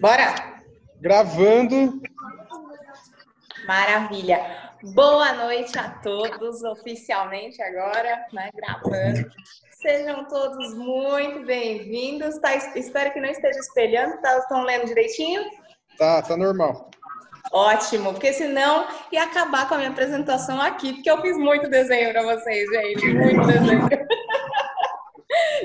Bora? Gravando. Maravilha. Boa noite a todos, oficialmente agora, né? Gravando. Sejam todos muito bem-vindos. Tá, espero que não esteja espelhando, tá, estão lendo direitinho? Tá, tá normal. Ótimo, porque senão ia acabar com a minha apresentação aqui, porque eu fiz muito desenho para vocês, gente, muito desenho.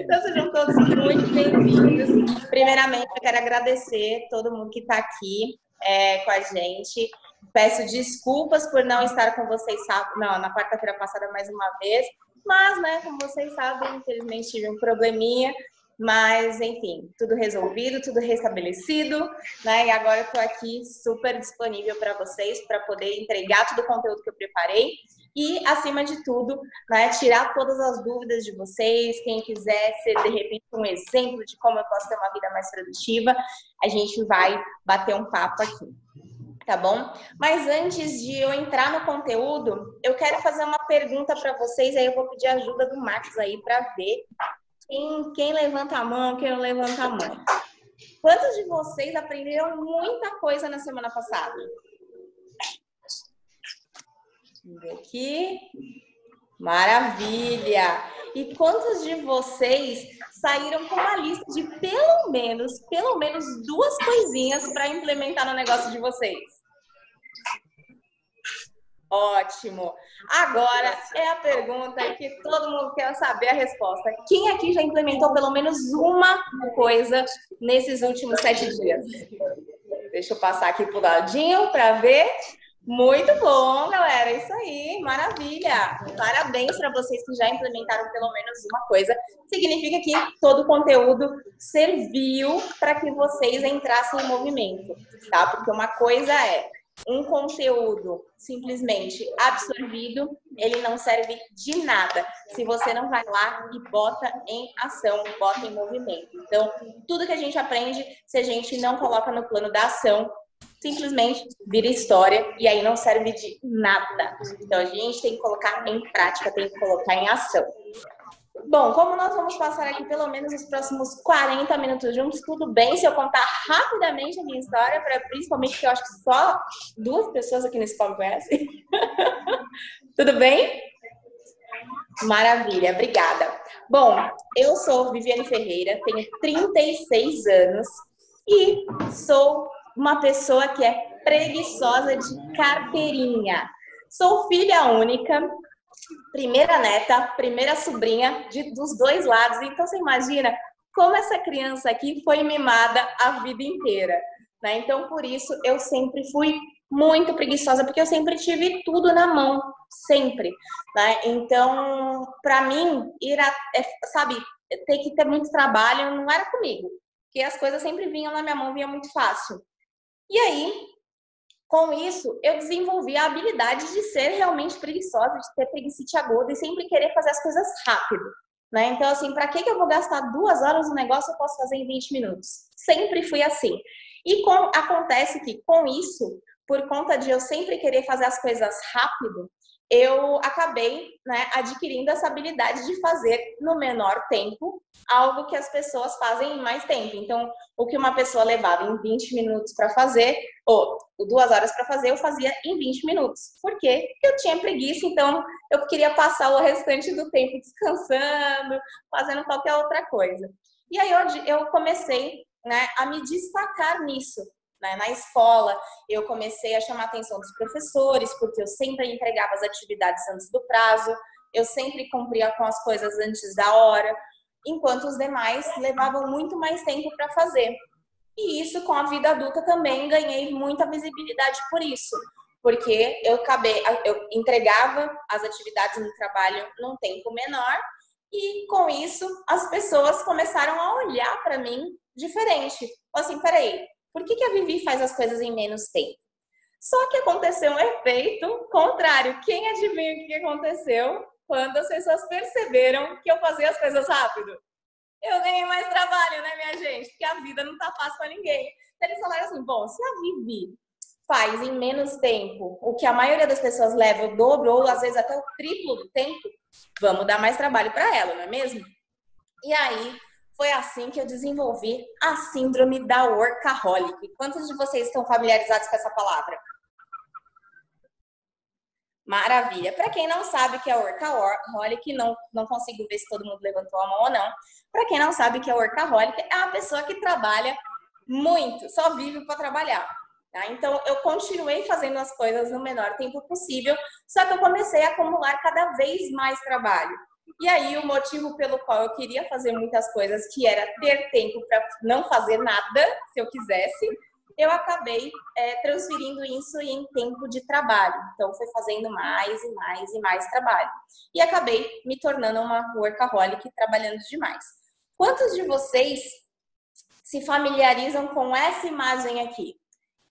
Então sejam todos muito bem-vindos. Primeiramente, eu quero agradecer todo mundo que está aqui é, com a gente. Peço desculpas por não estar com vocês não, na quarta-feira passada mais uma vez, mas, né, como vocês sabem, infelizmente tive um probleminha, mas, enfim, tudo resolvido, tudo restabelecido, né? E agora eu estou aqui super disponível para vocês para poder entregar todo o conteúdo que eu preparei e, acima de tudo, né, tirar todas as dúvidas de vocês. Quem quiser ser, de repente, um exemplo de como eu posso ter uma vida mais produtiva, a gente vai bater um papo aqui. Tá bom? Mas antes de eu entrar no conteúdo, eu quero fazer uma pergunta para vocês, aí eu vou pedir ajuda do Max aí para ver quem, quem levanta a mão, quem não levanta a mão. Quantos de vocês aprenderam muita coisa na semana passada? Vamos ver aqui. Maravilha! E quantos de vocês saíram com uma lista de pelo menos, pelo menos duas coisinhas para implementar no negócio de vocês? Ótimo. Agora é a pergunta que todo mundo quer saber a resposta. Quem aqui já implementou pelo menos uma coisa nesses últimos sete dias? Deixa eu passar aqui pro ladinho para ver. Muito bom, galera. Isso aí, maravilha. Parabéns para vocês que já implementaram pelo menos uma coisa. Significa que todo o conteúdo serviu para que vocês entrassem em movimento, tá? Porque uma coisa é um conteúdo simplesmente absorvido, ele não serve de nada se você não vai lá e bota em ação, bota em movimento. Então, tudo que a gente aprende, se a gente não coloca no plano da ação, simplesmente vira história e aí não serve de nada. Então, a gente tem que colocar em prática, tem que colocar em ação. Bom, como nós vamos passar aqui pelo menos os próximos 40 minutos juntos, tudo bem se eu contar rapidamente a minha história, para principalmente que eu acho que só duas pessoas aqui nesse palco conhecem. tudo bem? Maravilha, obrigada. Bom, eu sou Viviane Ferreira, tenho 36 anos e sou uma pessoa que é preguiçosa de carteirinha. Sou filha única, primeira neta, primeira sobrinha de, dos dois lados. Então você imagina como essa criança aqui foi mimada a vida inteira. Né? Então por isso eu sempre fui muito preguiçosa, porque eu sempre tive tudo na mão, sempre. Né? Então, para mim, ir a, é, sabe, ter que ter muito trabalho não era comigo, porque as coisas sempre vinham na minha mão, vinha muito fácil. E aí, com isso, eu desenvolvi a habilidade de ser realmente preguiçosa, de ter preguiça aguda e sempre querer fazer as coisas rápido. Né? Então, assim, para que, que eu vou gastar duas horas no negócio eu posso fazer em 20 minutos? Sempre fui assim. E com, acontece que, com isso, por conta de eu sempre querer fazer as coisas rápido, eu acabei né, adquirindo essa habilidade de fazer no menor tempo algo que as pessoas fazem em mais tempo. Então, o que uma pessoa levava em 20 minutos para fazer, ou duas horas para fazer, eu fazia em 20 minutos. Por quê? Porque eu tinha preguiça, então eu queria passar o restante do tempo descansando, fazendo qualquer outra coisa. E aí eu, comecei né, a me destacar nisso. Né? Na escola, eu comecei a chamar a atenção dos professores, porque eu sempre entregava as atividades antes do prazo, eu sempre cumpria com as coisas antes da hora, enquanto os demais levavam muito mais tempo para fazer. E isso, com a vida adulta, também ganhei muita visibilidade por isso, porque eu acabei, eu entregava as atividades no trabalho num tempo menor, e com isso as pessoas começaram a olhar para mim diferente. Assim, peraí, por que, que a Vivi faz as coisas em menos tempo? Só que aconteceu um efeito contrário. Quem adivinha o que aconteceu quando as pessoas perceberam que eu fazia as coisas rápido? Eu ganhei mais trabalho, né, minha gente? Porque a vida não tá fácil para ninguém. Então, eles falaram assim: bom, se a Vivi faz em menos tempo o que a maioria das pessoas leva o dobro ou às vezes até o triplo do tempo, vamos dar mais trabalho para ela, não é mesmo? E aí foi assim que eu desenvolvi a síndrome da workaholic. Quantos de vocês estão familiarizados com essa palavra? Maravilha. Para quem não sabe que é workaholic, não, não consigo ver se todo mundo levantou a mão ou não. Para quem não sabe que é workaholic, é uma pessoa que trabalha muito, só vive para trabalhar. Tá? Então, eu continuei fazendo as coisas no menor tempo possível, só que eu comecei a acumular cada vez mais trabalho. E aí, o motivo pelo qual eu queria fazer muitas coisas, que era ter tempo para não fazer nada, se eu quisesse, eu acabei é, transferindo isso em tempo de trabalho. Então, fui fazendo mais e mais e mais trabalho. E acabei me tornando uma workaholic, trabalhando demais. Quantos de vocês se familiarizam com essa imagem aqui?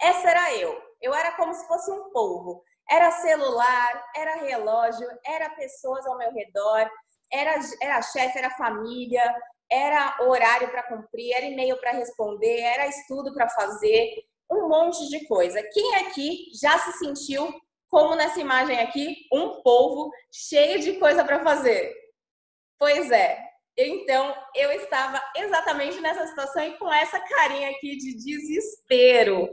Essa era eu. Eu era como se fosse um polvo. Era celular, era relógio, era pessoas ao meu redor, era, era chefe, era família, era horário para cumprir, era e-mail para responder, era estudo para fazer, um monte de coisa. Quem aqui já se sentiu, como nessa imagem aqui, um polvo cheio de coisa para fazer? Pois é. Então, eu estava exatamente nessa situação e com essa carinha aqui de desespero.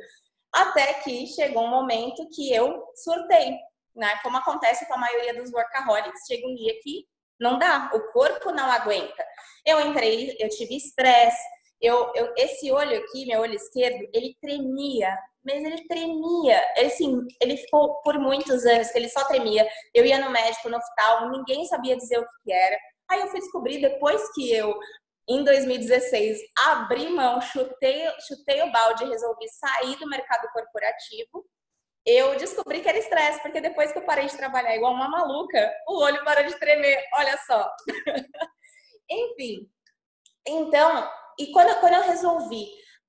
Até que chegou um momento que eu surtei, né? Como acontece com a maioria dos workaholics, chega um dia que não dá, o corpo não aguenta. Eu entrei, eu tive estresse, eu, eu, esse olho aqui, meu olho esquerdo, ele tremia, mas ele tremia. Assim, ele ficou por muitos anos que ele só tremia. Eu ia no médico, no hospital, ninguém sabia dizer o que era. Aí eu fui descobrir depois que eu, em 2016, abri mão, chutei, chutei o balde resolvi sair do mercado corporativo eu descobri que era estresse, porque depois que eu parei de trabalhar igual uma maluca, o olho parou de tremer, olha só. Enfim, então, e quando, quando eu resolvi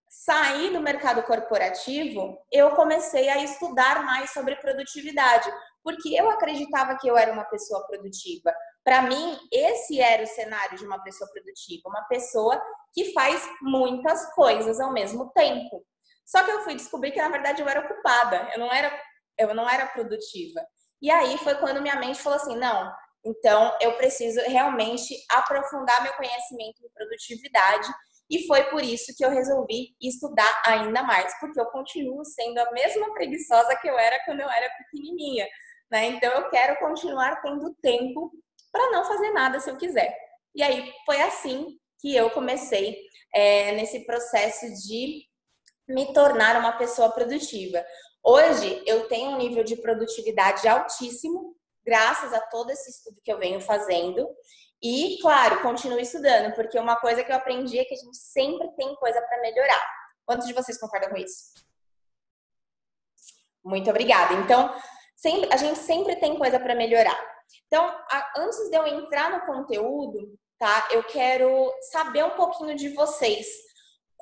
sair do mercado corporativo, eu comecei a estudar mais sobre produtividade, porque eu acreditava que eu era uma pessoa produtiva. Para mim, esse era o cenário de uma pessoa produtiva, uma pessoa que faz muitas coisas ao mesmo tempo. Só que eu fui descobrir que na verdade eu era ocupada, eu não era, eu não era produtiva. E aí foi quando minha mente falou assim: não, então eu preciso realmente aprofundar meu conhecimento em produtividade. E foi por isso que eu resolvi estudar ainda mais, porque eu continuo sendo a mesma preguiçosa que eu era quando eu era pequenininha. Né? Então eu quero continuar tendo tempo para não fazer nada se eu quiser. E aí foi assim que eu comecei é, nesse processo de me tornar uma pessoa produtiva. Hoje eu tenho um nível de produtividade altíssimo, graças a todo esse estudo que eu venho fazendo. E, claro, continuo estudando, porque uma coisa que eu aprendi é que a gente sempre tem coisa para melhorar. Quantos de vocês concordam com isso? Muito obrigada. Então, sempre, a gente sempre tem coisa para melhorar. Então, a, antes de eu entrar no conteúdo, tá? Eu quero saber um pouquinho de vocês.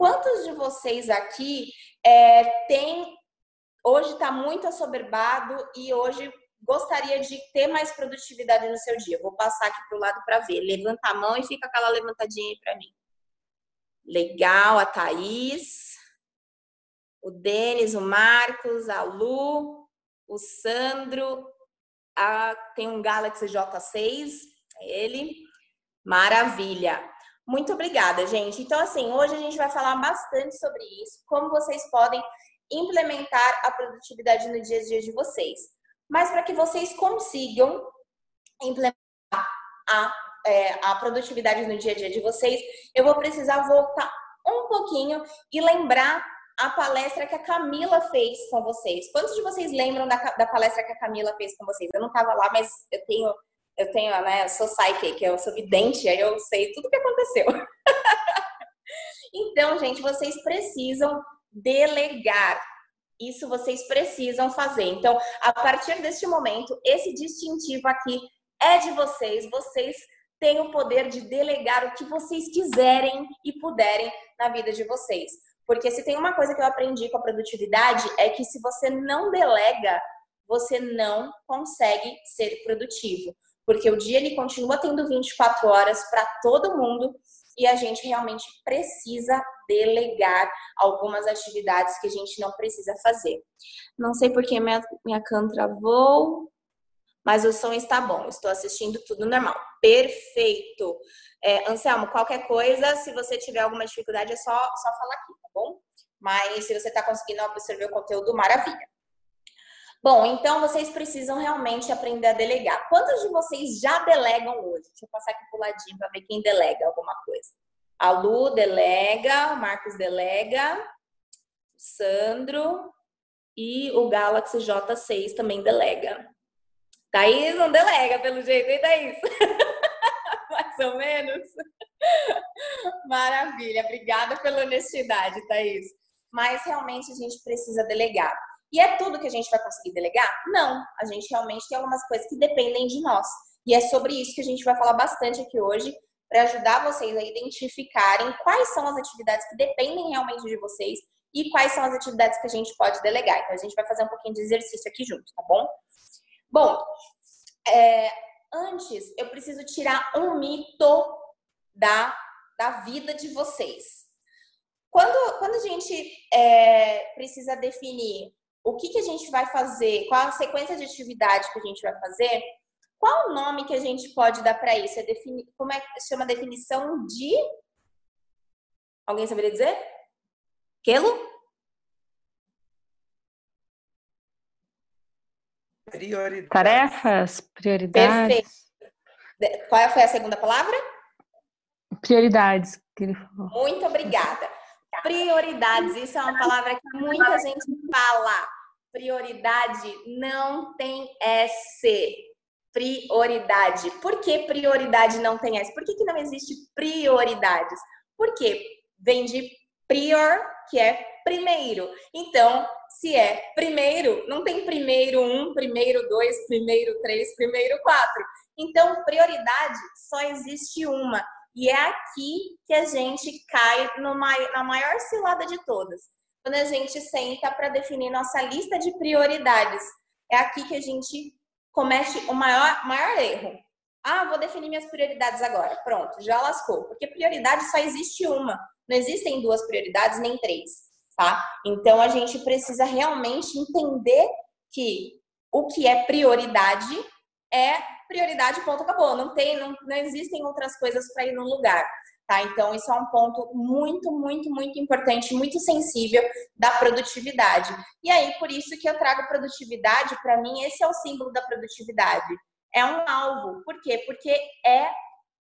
Quantos de vocês aqui é, tem hoje está muito assoberbado e hoje gostaria de ter mais produtividade no seu dia? Vou passar aqui para o lado para ver. Levanta a mão e fica aquela levantadinha aí para mim. Legal, a Thaís, o Denis, o Marcos, a Lu, o Sandro, a, tem um Galaxy J6, é ele. Maravilha. Muito obrigada, gente. Então, assim, hoje a gente vai falar bastante sobre isso, como vocês podem implementar a produtividade no dia a dia de vocês. Mas para que vocês consigam implementar a, é, a produtividade no dia a dia de vocês, eu vou precisar voltar um pouquinho e lembrar a palestra que a Camila fez com vocês. Quantos de vocês lembram da, da palestra que a Camila fez com vocês? Eu não estava lá, mas eu tenho eu tenho, né, eu sou psychic, eu sou vidente, aí eu sei tudo o que aconteceu. então, gente, vocês precisam delegar. Isso vocês precisam fazer. Então, a partir deste momento, esse distintivo aqui é de vocês. Vocês têm o poder de delegar o que vocês quiserem e puderem na vida de vocês. Porque se tem uma coisa que eu aprendi com a produtividade é que se você não delega, você não consegue ser produtivo porque o dia ele continua tendo 24 horas para todo mundo e a gente realmente precisa delegar algumas atividades que a gente não precisa fazer. Não sei porque minha, minha can travou. mas o som está bom. Estou assistindo tudo normal. Perfeito. É, Anselmo, qualquer coisa, se você tiver alguma dificuldade, é só, só falar aqui, tá bom? Mas se você está conseguindo absorver o conteúdo, maravilha. Bom, então vocês precisam realmente aprender a delegar. Quantos de vocês já delegam hoje? Deixa eu passar aqui pro ladinho para ver quem delega alguma coisa. A Lu delega, o Marcos delega, o Sandro e o Galaxy J6 também delega. Thaís não delega, pelo jeito, hein, Thaís? Mais ou menos. Maravilha, obrigada pela honestidade, Thaís. Mas realmente a gente precisa delegar. E é tudo que a gente vai conseguir delegar? Não. A gente realmente tem algumas coisas que dependem de nós. E é sobre isso que a gente vai falar bastante aqui hoje, para ajudar vocês a identificarem quais são as atividades que dependem realmente de vocês e quais são as atividades que a gente pode delegar. Então, a gente vai fazer um pouquinho de exercício aqui junto, tá bom? Bom, é, antes eu preciso tirar um mito da, da vida de vocês. Quando, quando a gente é, precisa definir o que, que a gente vai fazer, qual a sequência de atividade que a gente vai fazer, qual o nome que a gente pode dar para isso? É defini... Como é que chama a definição de. Alguém saberia dizer? Quelo? Prioridades. Tarefas, prioridades. Perfeito. Qual foi a segunda palavra? Prioridades, que ele falou. Muito obrigada. Prioridades, isso é uma palavra que muita gente fala. Prioridade não tem S. Prioridade. Por que prioridade não tem S? Por que, que não existe prioridades? Porque vem de prior, que é primeiro. Então, se é primeiro, não tem primeiro um, primeiro dois, primeiro três, primeiro quatro. Então, prioridade só existe uma. E é aqui que a gente cai na maior cilada de todas. Quando a gente senta para definir nossa lista de prioridades. É aqui que a gente comete o maior, maior erro. Ah, vou definir minhas prioridades agora. Pronto, já lascou. Porque prioridade só existe uma. Não existem duas prioridades, nem três, tá? Então a gente precisa realmente entender que o que é prioridade é prioridade, ponto, acabou. Não tem, não, não existem outras coisas para ir no lugar. Tá? Então, isso é um ponto muito, muito, muito importante, muito sensível da produtividade. E aí, por isso que eu trago produtividade, para mim, esse é o símbolo da produtividade. É um alvo. Por quê? Porque é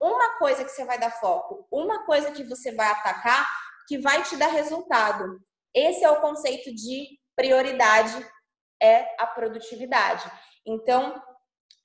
uma coisa que você vai dar foco, uma coisa que você vai atacar, que vai te dar resultado. Esse é o conceito de prioridade, é a produtividade. Então,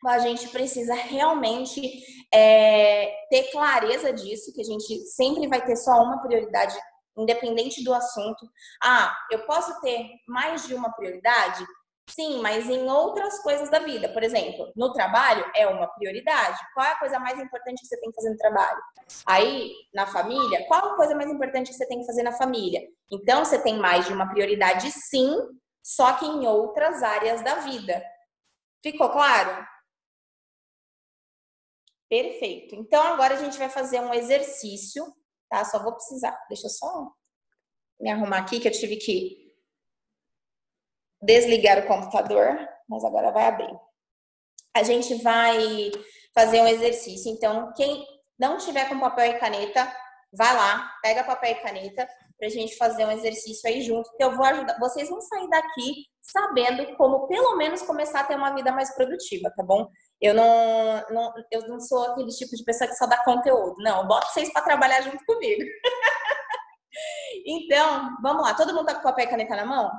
a gente precisa realmente é, ter clareza disso, que a gente sempre vai ter só uma prioridade, independente do assunto. Ah, eu posso ter mais de uma prioridade? Sim, mas em outras coisas da vida. Por exemplo, no trabalho é uma prioridade. Qual é a coisa mais importante que você tem que fazer no trabalho? Aí, na família, qual a coisa mais importante que você tem que fazer na família? Então, você tem mais de uma prioridade, sim, só que em outras áreas da vida. Ficou claro? Perfeito. Então, agora a gente vai fazer um exercício, tá? Só vou precisar. Deixa eu só me arrumar aqui, que eu tive que desligar o computador, mas agora vai abrir. A gente vai fazer um exercício. Então, quem não tiver com papel e caneta, vai lá, pega papel e caneta para a gente fazer um exercício aí junto, que eu vou ajudar. Vocês vão sair daqui sabendo como, pelo menos, começar a ter uma vida mais produtiva, tá bom? Eu não, não, eu não sou aquele tipo de pessoa que só dá conteúdo. Não, eu boto vocês para trabalhar junto comigo. então, vamos lá. Todo mundo tá com papel e caneta na mão?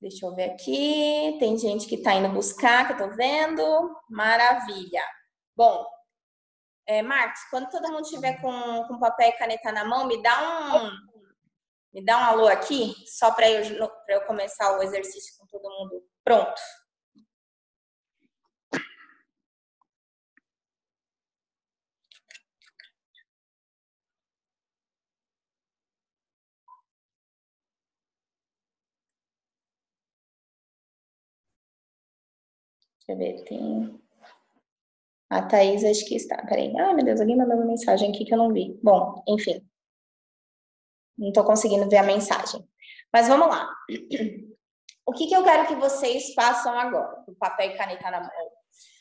Deixa eu ver aqui. Tem gente que tá indo buscar, que eu tô vendo. Maravilha. Bom, é, Marcos, quando todo mundo tiver com, com papel e caneta na mão, me dá um, me dá um alô aqui, só para eu, eu começar o exercício com todo mundo pronto. Deixa eu ver, tem. A Thaís acho que está. Peraí. Ah, meu Deus, alguém mandou uma mensagem aqui que eu não vi. Bom, enfim. Não estou conseguindo ver a mensagem. Mas vamos lá. o que, que eu quero que vocês façam agora? Com papel e caneta na mão.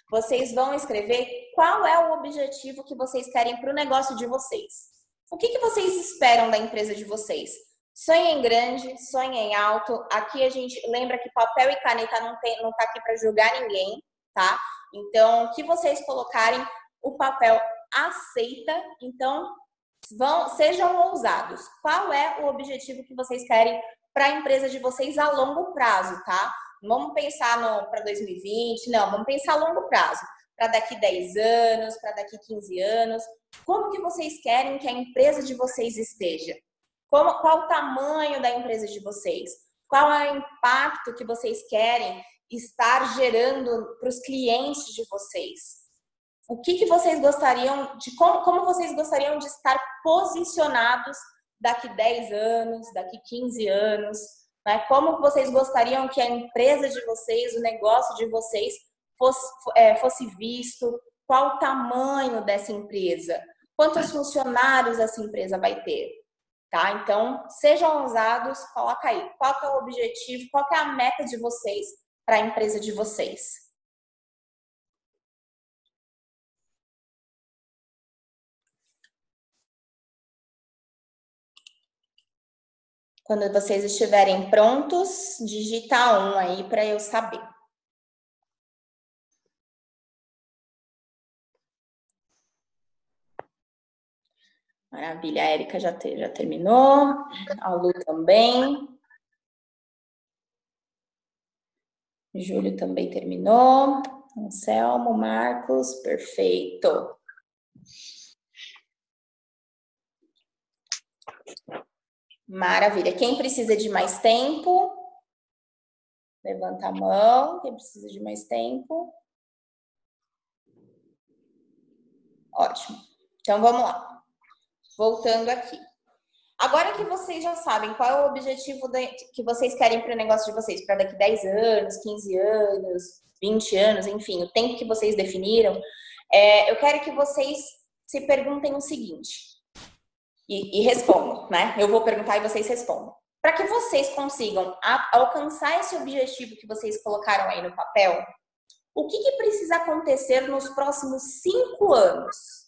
Vocês vão escrever qual é o objetivo que vocês querem para o negócio de vocês. O que, que vocês esperam da empresa de vocês? Sonhem grande, sonhem alto. Aqui a gente lembra que papel e caneta não tem, não tá aqui para julgar ninguém, tá? Então, o que vocês colocarem, o papel aceita. Então, vão, sejam ousados. Qual é o objetivo que vocês querem para a empresa de vocês a longo prazo, tá? Vamos pensar para 2020, não, vamos pensar a longo prazo. Para daqui 10 anos, para daqui 15 anos. Como que vocês querem que a empresa de vocês esteja? Como, qual o tamanho da empresa de vocês? Qual é o impacto que vocês querem estar gerando para os clientes de vocês? O que, que vocês gostariam de como, como vocês gostariam de estar posicionados daqui 10 anos, daqui 15 anos? Né? Como vocês gostariam que a empresa de vocês, o negócio de vocês fosse, é, fosse visto? Qual o tamanho dessa empresa? Quantos funcionários essa empresa vai ter? Tá? Então, sejam ousados, coloca aí. Qual é o objetivo, qual é a meta de vocês para a empresa de vocês? Quando vocês estiverem prontos, digita um aí para eu saber. Maravilha, a Érica já, te, já terminou, a Lu também. Júlio também terminou. Anselmo, Marcos, perfeito. Maravilha. Quem precisa de mais tempo? Levanta a mão. Quem precisa de mais tempo? Ótimo. Então vamos lá voltando aqui. Agora que vocês já sabem qual é o objetivo de, que vocês querem para o negócio de vocês, para daqui 10 anos, 15 anos, 20 anos, enfim, o tempo que vocês definiram, é, eu quero que vocês se perguntem o seguinte e, e respondam, né? Eu vou perguntar e vocês respondam. Para que vocês consigam a, alcançar esse objetivo que vocês colocaram aí no papel, o que, que precisa acontecer nos próximos cinco anos?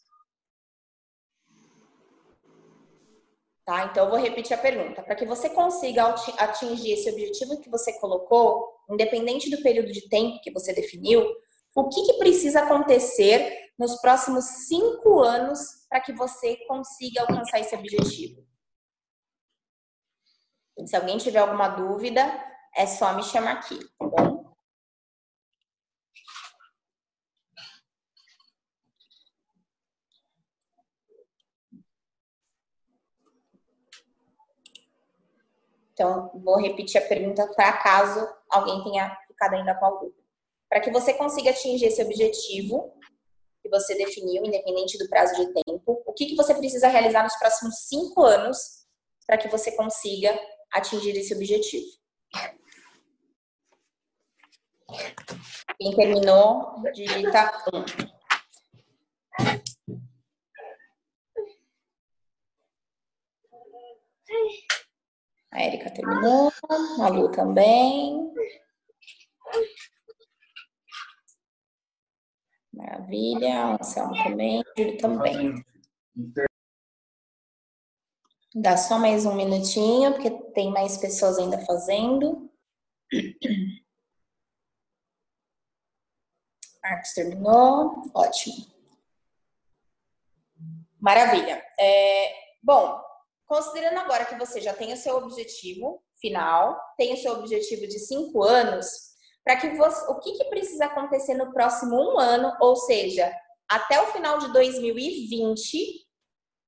Tá? Então, eu vou repetir a pergunta. Para que você consiga atingir esse objetivo que você colocou, independente do período de tempo que você definiu, o que, que precisa acontecer nos próximos cinco anos para que você consiga alcançar esse objetivo? Se alguém tiver alguma dúvida, é só me chamar aqui, tá bom? Então, vou repetir a pergunta para caso alguém tenha ficado ainda com a dúvida. Para que você consiga atingir esse objetivo que você definiu, independente do prazo de tempo, o que, que você precisa realizar nos próximos cinco anos para que você consiga atingir esse objetivo? Quem terminou, digita um. A Erika terminou, a Lu também. Maravilha, o Anselmo também, o Júlio também. Dá só mais um minutinho, porque tem mais pessoas ainda fazendo. Marcos terminou, ótimo. Maravilha. É, bom, Considerando agora que você já tem o seu objetivo final, tem o seu objetivo de cinco anos, para que você, o que, que precisa acontecer no próximo um ano, ou seja, até o final de 2020,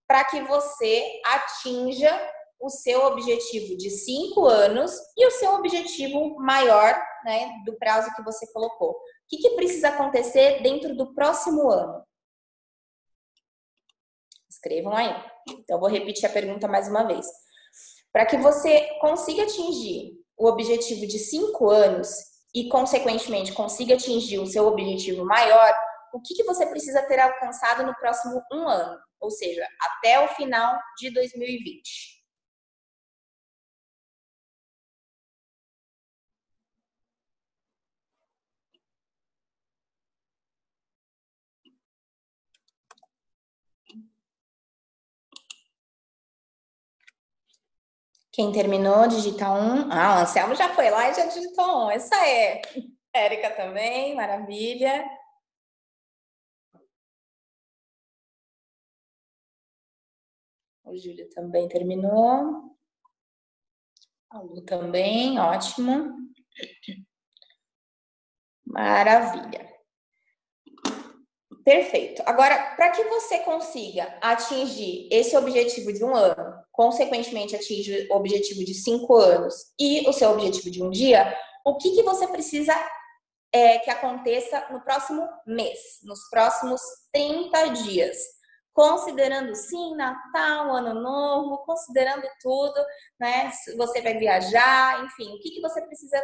para que você atinja o seu objetivo de cinco anos e o seu objetivo maior, né, do prazo que você colocou. O que, que precisa acontecer dentro do próximo ano? Escrevam aí. Então, vou repetir a pergunta mais uma vez. Para que você consiga atingir o objetivo de cinco anos e, consequentemente, consiga atingir o seu objetivo maior, o que, que você precisa ter alcançado no próximo um ano? Ou seja, até o final de 2020. Quem terminou, digita um. Ah, o Anselmo já foi lá e já digitou um. Essa é. Érica também, maravilha. O Júlio também terminou. A Lu também, ótimo. Maravilha. Perfeito. Agora, para que você consiga atingir esse objetivo de um ano, consequentemente atingir o objetivo de cinco anos e o seu objetivo de um dia, o que, que você precisa é, que aconteça no próximo mês, nos próximos 30 dias? Considerando sim Natal, Ano Novo, considerando tudo, né? Se você vai viajar, enfim, o que, que você precisa,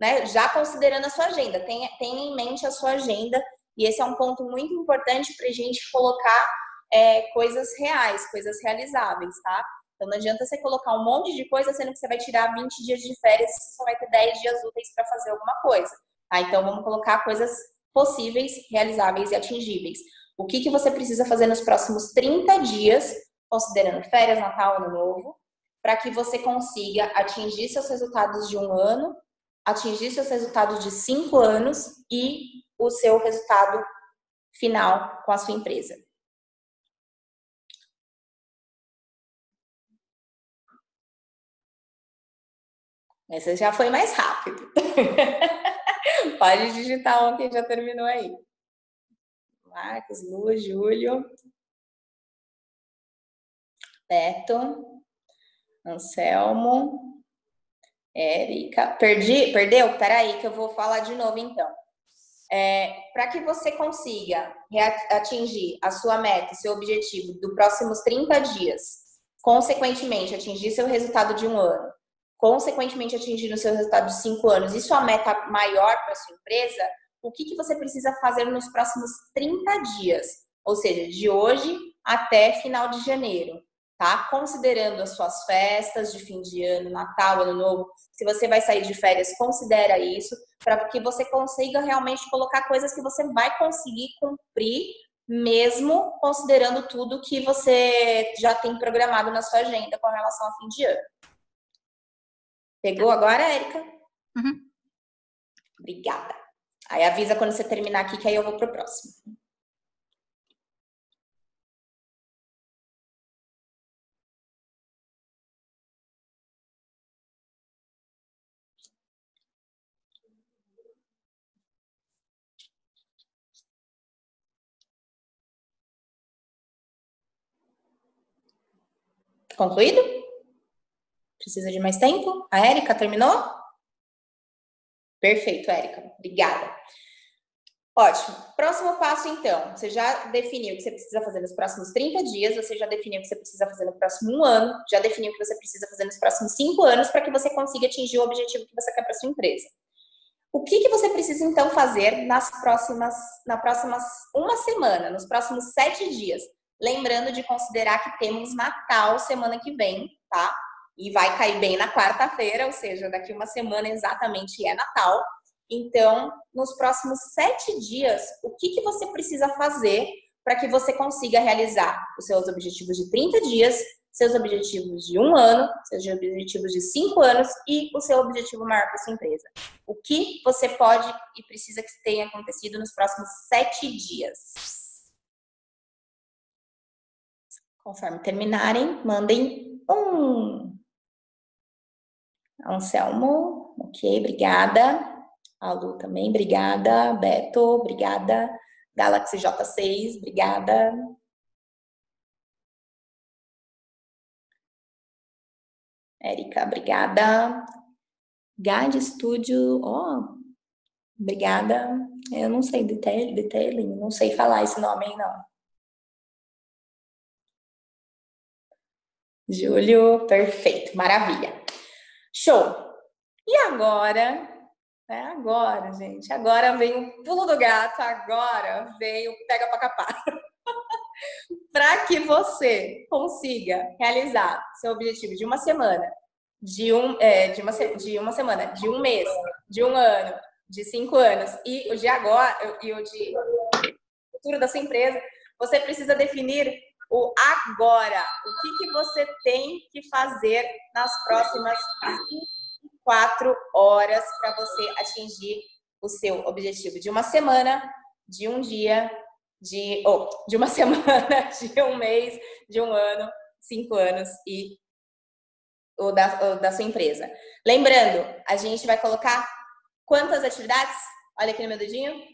né? Já considerando a sua agenda, tenha, tenha em mente a sua agenda e esse é um ponto muito importante para a gente colocar é, coisas reais, coisas realizáveis, tá? Então não adianta você colocar um monte de coisa, sendo que você vai tirar 20 dias de férias e só vai ter 10 dias úteis para fazer alguma coisa. Tá? Então vamos colocar coisas possíveis, realizáveis e atingíveis. O que, que você precisa fazer nos próximos 30 dias, considerando férias, Natal, Ano Novo, para que você consiga atingir seus resultados de um ano, atingir seus resultados de cinco anos e o seu resultado final com a sua empresa. Essa já foi mais rápido. Pode digitar um que já terminou aí. Marcos, Lu, Júlio, Beto, Anselmo, Érica. Perdi? Perdeu? Peraí que eu vou falar de novo então. É, para que você consiga atingir a sua meta, seu objetivo dos próximos 30 dias, consequentemente atingir seu resultado de um ano, consequentemente atingir o seu resultado de cinco anos e sua meta maior para sua empresa, o que, que você precisa fazer nos próximos 30 dias? Ou seja, de hoje até final de janeiro tá? Considerando as suas festas de fim de ano, Natal, Ano Novo, se você vai sair de férias, considera isso, para que você consiga realmente colocar coisas que você vai conseguir cumprir, mesmo considerando tudo que você já tem programado na sua agenda com relação ao fim de ano. Pegou agora, Érica? Uhum. Obrigada. Aí avisa quando você terminar aqui, que aí eu vou pro próximo. Concluído? Precisa de mais tempo? A Érica terminou? Perfeito, Érica. Obrigada. Ótimo. Próximo passo, então. Você já definiu o que você precisa fazer nos próximos 30 dias, você já definiu o que você precisa fazer no próximo um ano, já definiu o que você precisa fazer nos próximos cinco anos para que você consiga atingir o objetivo que você quer para sua empresa. O que, que você precisa, então, fazer nas próximas, na próximas uma semana, nos próximos sete dias? Lembrando de considerar que temos Natal semana que vem, tá? E vai cair bem na quarta-feira, ou seja, daqui uma semana exatamente é Natal. Então, nos próximos sete dias, o que, que você precisa fazer para que você consiga realizar os seus objetivos de 30 dias, seus objetivos de um ano, seus objetivos de cinco anos e o seu objetivo maior para sua empresa? O que você pode e precisa que tenha acontecido nos próximos sete dias? Conforme terminarem, mandem um. Anselmo, ok, obrigada. A Lu também, obrigada. Beto, obrigada. Galaxy J6, obrigada. Érica, obrigada. Guide Studio, ó, oh, obrigada. Eu não sei, detailing, não sei falar esse nome aí, não. Júlio, perfeito, maravilha. Show! E agora, é agora, gente, agora vem o pulo do gato, agora vem o pega para capar. para que você consiga realizar seu objetivo de uma semana, de, um, é, de, uma, de uma semana, de um mês, de um ano, de cinco anos e o de agora e o de futuro da sua empresa, você precisa definir o agora. O que, que você tem que fazer nas próximas 24 horas para você atingir o seu objetivo de uma semana, de um dia, de, oh, de uma semana, de um mês, de um ano, cinco anos e o da, o da sua empresa. Lembrando, a gente vai colocar quantas atividades? Olha aqui no meu dedinho.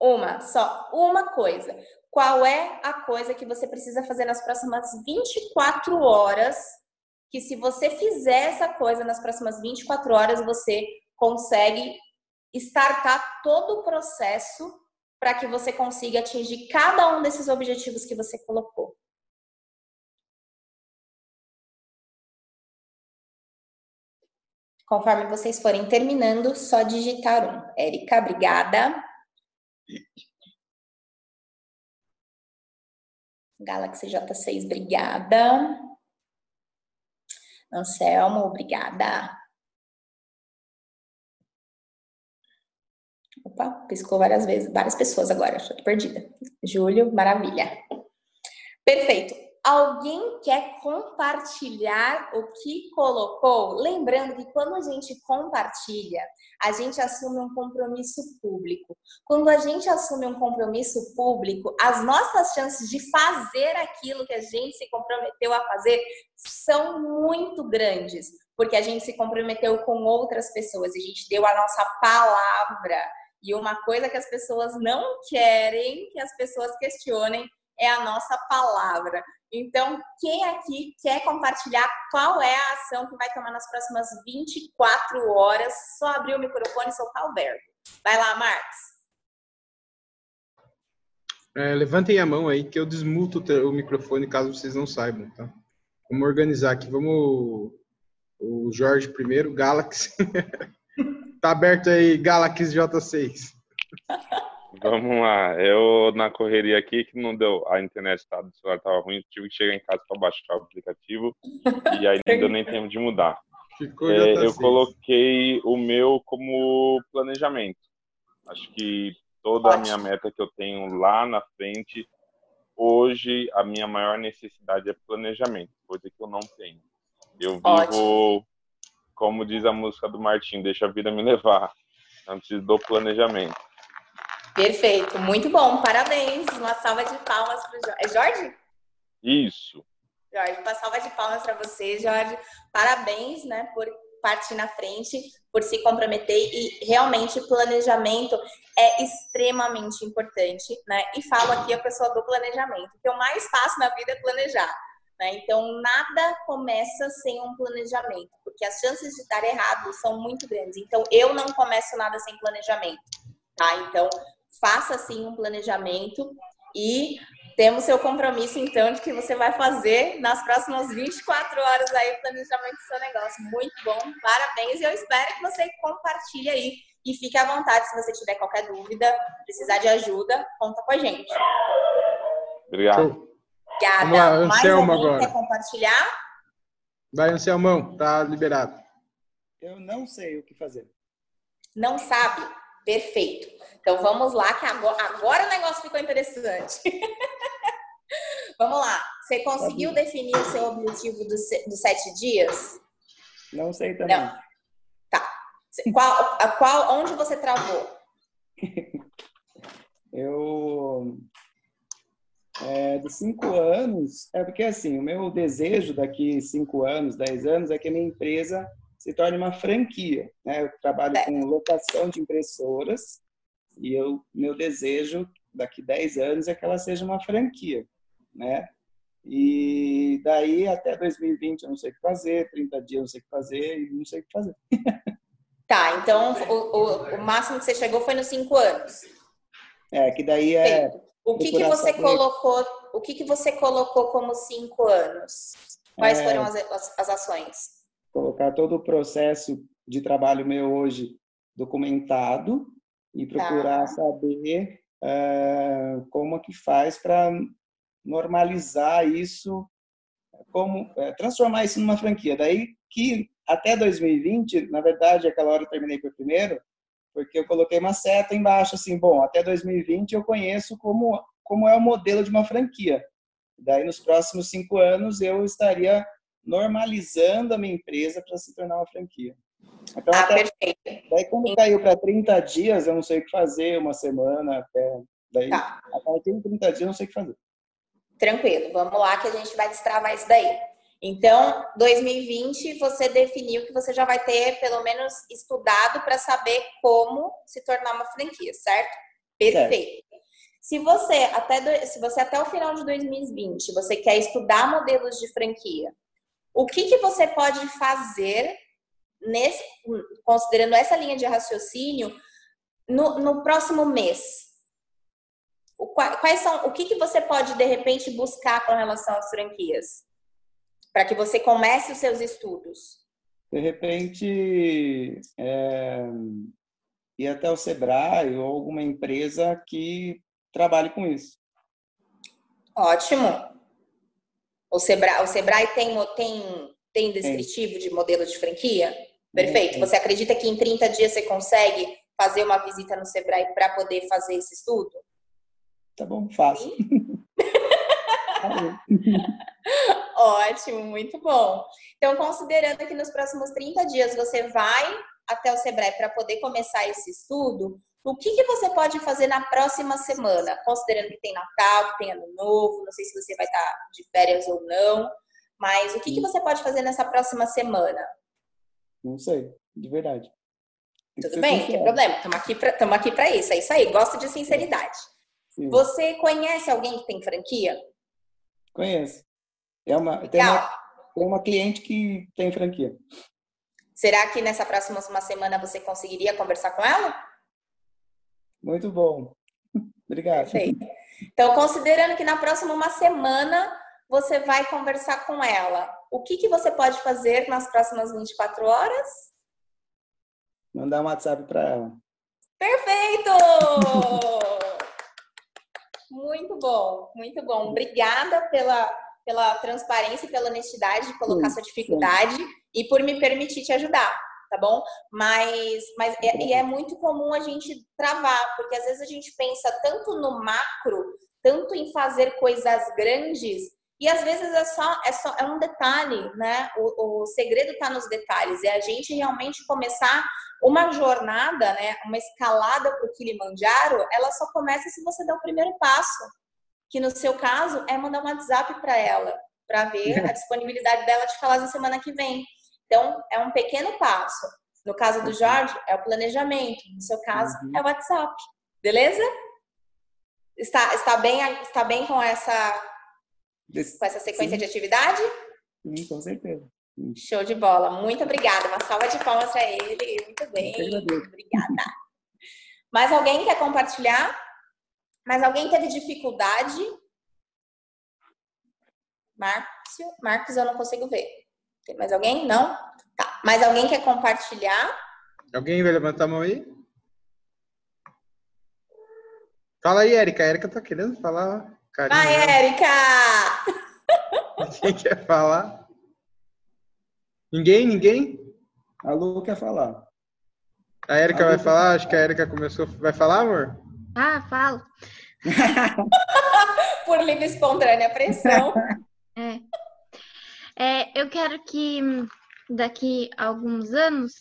Uma, só uma coisa. Qual é a coisa que você precisa fazer nas próximas 24 horas? Que se você fizer essa coisa nas próximas 24 horas, você consegue startar todo o processo para que você consiga atingir cada um desses objetivos que você colocou. Conforme vocês forem terminando, só digitar um. Érica, obrigada. Galaxy J6, obrigada. Anselmo, obrigada. Opa, piscou várias vezes, várias pessoas agora, estou perdida. Júlio, maravilha. Perfeito. Alguém quer compartilhar o que colocou? Lembrando que quando a gente compartilha, a gente assume um compromisso público. Quando a gente assume um compromisso público, as nossas chances de fazer aquilo que a gente se comprometeu a fazer são muito grandes, porque a gente se comprometeu com outras pessoas, a gente deu a nossa palavra. E uma coisa que as pessoas não querem que as pessoas questionem é a nossa palavra. Então, quem aqui quer compartilhar qual é a ação que vai tomar nas próximas 24 horas? Só abrir o microfone e soltar o verbo. Vai lá, Marcos. É, levantem a mão aí que eu desmuto o microfone caso vocês não saibam, tá? Vamos organizar aqui. Vamos o Jorge primeiro, Galaxy. tá aberto aí, Galaxy J6. Vamos lá. Eu, na correria aqui, que não deu, a internet tá, do celular estava ruim, tive que chegar em casa para baixar o aplicativo e aí não deu nem tempo de mudar. É, eu coloquei o meu como planejamento. Acho que toda Ótimo. a minha meta que eu tenho lá na frente, hoje a minha maior necessidade é planejamento, coisa que eu não tenho. Eu vivo, Ótimo. como diz a música do Martim, deixa a vida me levar, antes do planejamento. Perfeito, muito bom, parabéns. Uma salva de palmas para o Jorge. É Jorge? Isso. Jorge, uma salva de palmas para você, Jorge. Parabéns, né, por partir na frente, por se comprometer e realmente planejamento é extremamente importante, né? E falo aqui a pessoa do planejamento. O que eu mais faço na vida é planejar. Né? Então, nada começa sem um planejamento, porque as chances de dar errado são muito grandes. Então, eu não começo nada sem planejamento, tá? Então, faça sim um planejamento e temos seu compromisso, então, de que você vai fazer nas próximas 24 horas aí o planejamento do seu negócio. Muito bom, parabéns. E eu espero que você compartilhe aí e fique à vontade se você tiver qualquer dúvida, precisar de ajuda, conta com a gente. Obrigado. Obrigada. Vamos lá, Anselmo Mais agora. quer compartilhar? Vai, Anselmão, tá liberado. Eu não sei o que fazer. Não sabe? Perfeito. Então vamos lá, que agora, agora o negócio ficou interessante. vamos lá. Você conseguiu tá definir o seu objetivo dos, dos sete dias? Não sei também. Não. Tá. Qual, a qual, onde você travou? Eu é, de cinco anos, é porque assim, o meu desejo daqui cinco anos, dez anos, é que a minha empresa se torne uma franquia. Né? Eu trabalho é. com locação de impressoras e eu, meu desejo daqui 10 anos é que ela seja uma franquia, né? E daí até 2020 eu não sei o que fazer, 30 dias eu não sei o que fazer e não sei o que fazer. Tá, então o, o, o máximo que você chegou foi nos 5 anos. É, que daí é. O que, que você colocou? O que, que você colocou como 5 anos? Quais é... foram as, as, as ações? Colocar todo o processo de trabalho meu hoje documentado e procurar tá. saber uh, como que faz para normalizar isso, como uh, transformar isso numa franquia. Daí que até 2020, na verdade, aquela hora eu terminei por primeiro, porque eu coloquei uma seta embaixo assim, bom, até 2020 eu conheço como como é o modelo de uma franquia. Daí, nos próximos cinco anos, eu estaria normalizando a minha empresa para se tornar uma franquia. Então, ah, até, perfeito. Daí, quando caiu para 30 dias, eu não sei o que fazer, uma semana até. Daí, tá. a partir de 30 dias, eu não sei o que fazer. Tranquilo, vamos lá que a gente vai destravar isso daí. Então, 2020, você definiu que você já vai ter pelo menos estudado para saber como se tornar uma franquia, certo? Perfeito. Certo. Se você até se você até o final de 2020 você quer estudar modelos de franquia, o que, que você pode fazer nesse, considerando essa linha de raciocínio no, no próximo mês? O, quais são, o que, que você pode de repente buscar com relação às franquias? Para que você comece os seus estudos. De repente, é, ir até o Sebrae ou alguma empresa que trabalhe com isso. Ótimo. O Sebrae, o Sebrae tem, tem, tem descritivo de modelo de franquia? Perfeito. Você acredita que em 30 dias você consegue fazer uma visita no Sebrae para poder fazer esse estudo? Tá bom, faço. Ótimo, muito bom. Então, considerando que nos próximos 30 dias você vai até o Sebrae para poder começar esse estudo, o que, que você pode fazer na próxima semana? Considerando que tem Natal, que tem Ano Novo, não sei se você vai estar de férias ou não, mas o que, que você pode fazer nessa próxima semana? Não sei, de verdade. Tem Tudo bem, não tem problema. Estamos aqui para aqui para isso. É isso aí. Gosto de sinceridade. Sim. Você conhece alguém que tem franquia? Conheço. É uma, tem, uma, tem uma cliente que tem franquia. Será que nessa próxima semana você conseguiria conversar com ela? Muito bom. Obrigado. Perfeito. Então, considerando que na próxima uma semana você vai conversar com ela, o que, que você pode fazer nas próximas 24 horas? Mandar um WhatsApp para ela. Perfeito! muito bom, muito bom. Obrigada pela, pela transparência e pela honestidade de colocar sim, sua dificuldade sim. E por me permitir te ajudar tá bom? Mas, mas é, e é muito comum a gente travar, porque às vezes a gente pensa tanto no macro, tanto em fazer coisas grandes, e às vezes é só é, só, é um detalhe, né? O, o segredo está nos detalhes, é a gente realmente começar uma jornada, né? Uma escalada para o Kilimanjaro, ela só começa se você der o primeiro passo, que no seu caso é mandar um WhatsApp para ela, para ver a disponibilidade dela de falar na semana que vem. Então, é um pequeno passo. No caso do Jorge, é o planejamento. No seu caso, uhum. é o WhatsApp. Beleza? Está, está, bem, está bem com essa, com essa sequência Sim. de atividade? Sim, com certeza. Sim. Show de bola. Muito obrigada. Uma salva de palmas para ele. Muito bem. Obrigada. Mais alguém quer compartilhar? Mais alguém teve dificuldade? Márcio? Marcos, eu não consigo ver. Tem mais alguém? Não? Tá. Mais alguém quer compartilhar? Alguém vai levantar a mão aí? Fala aí, Érica. A Érica tá querendo falar. Carinho, Vai, Érica! Quem quer falar? Ninguém? Ninguém? A Lu quer falar. A Érica vai falar? Acho que a Érica começou. Vai falar, amor? Ah, falo. Por livre espontânea pressão. É. É, eu quero que daqui a alguns anos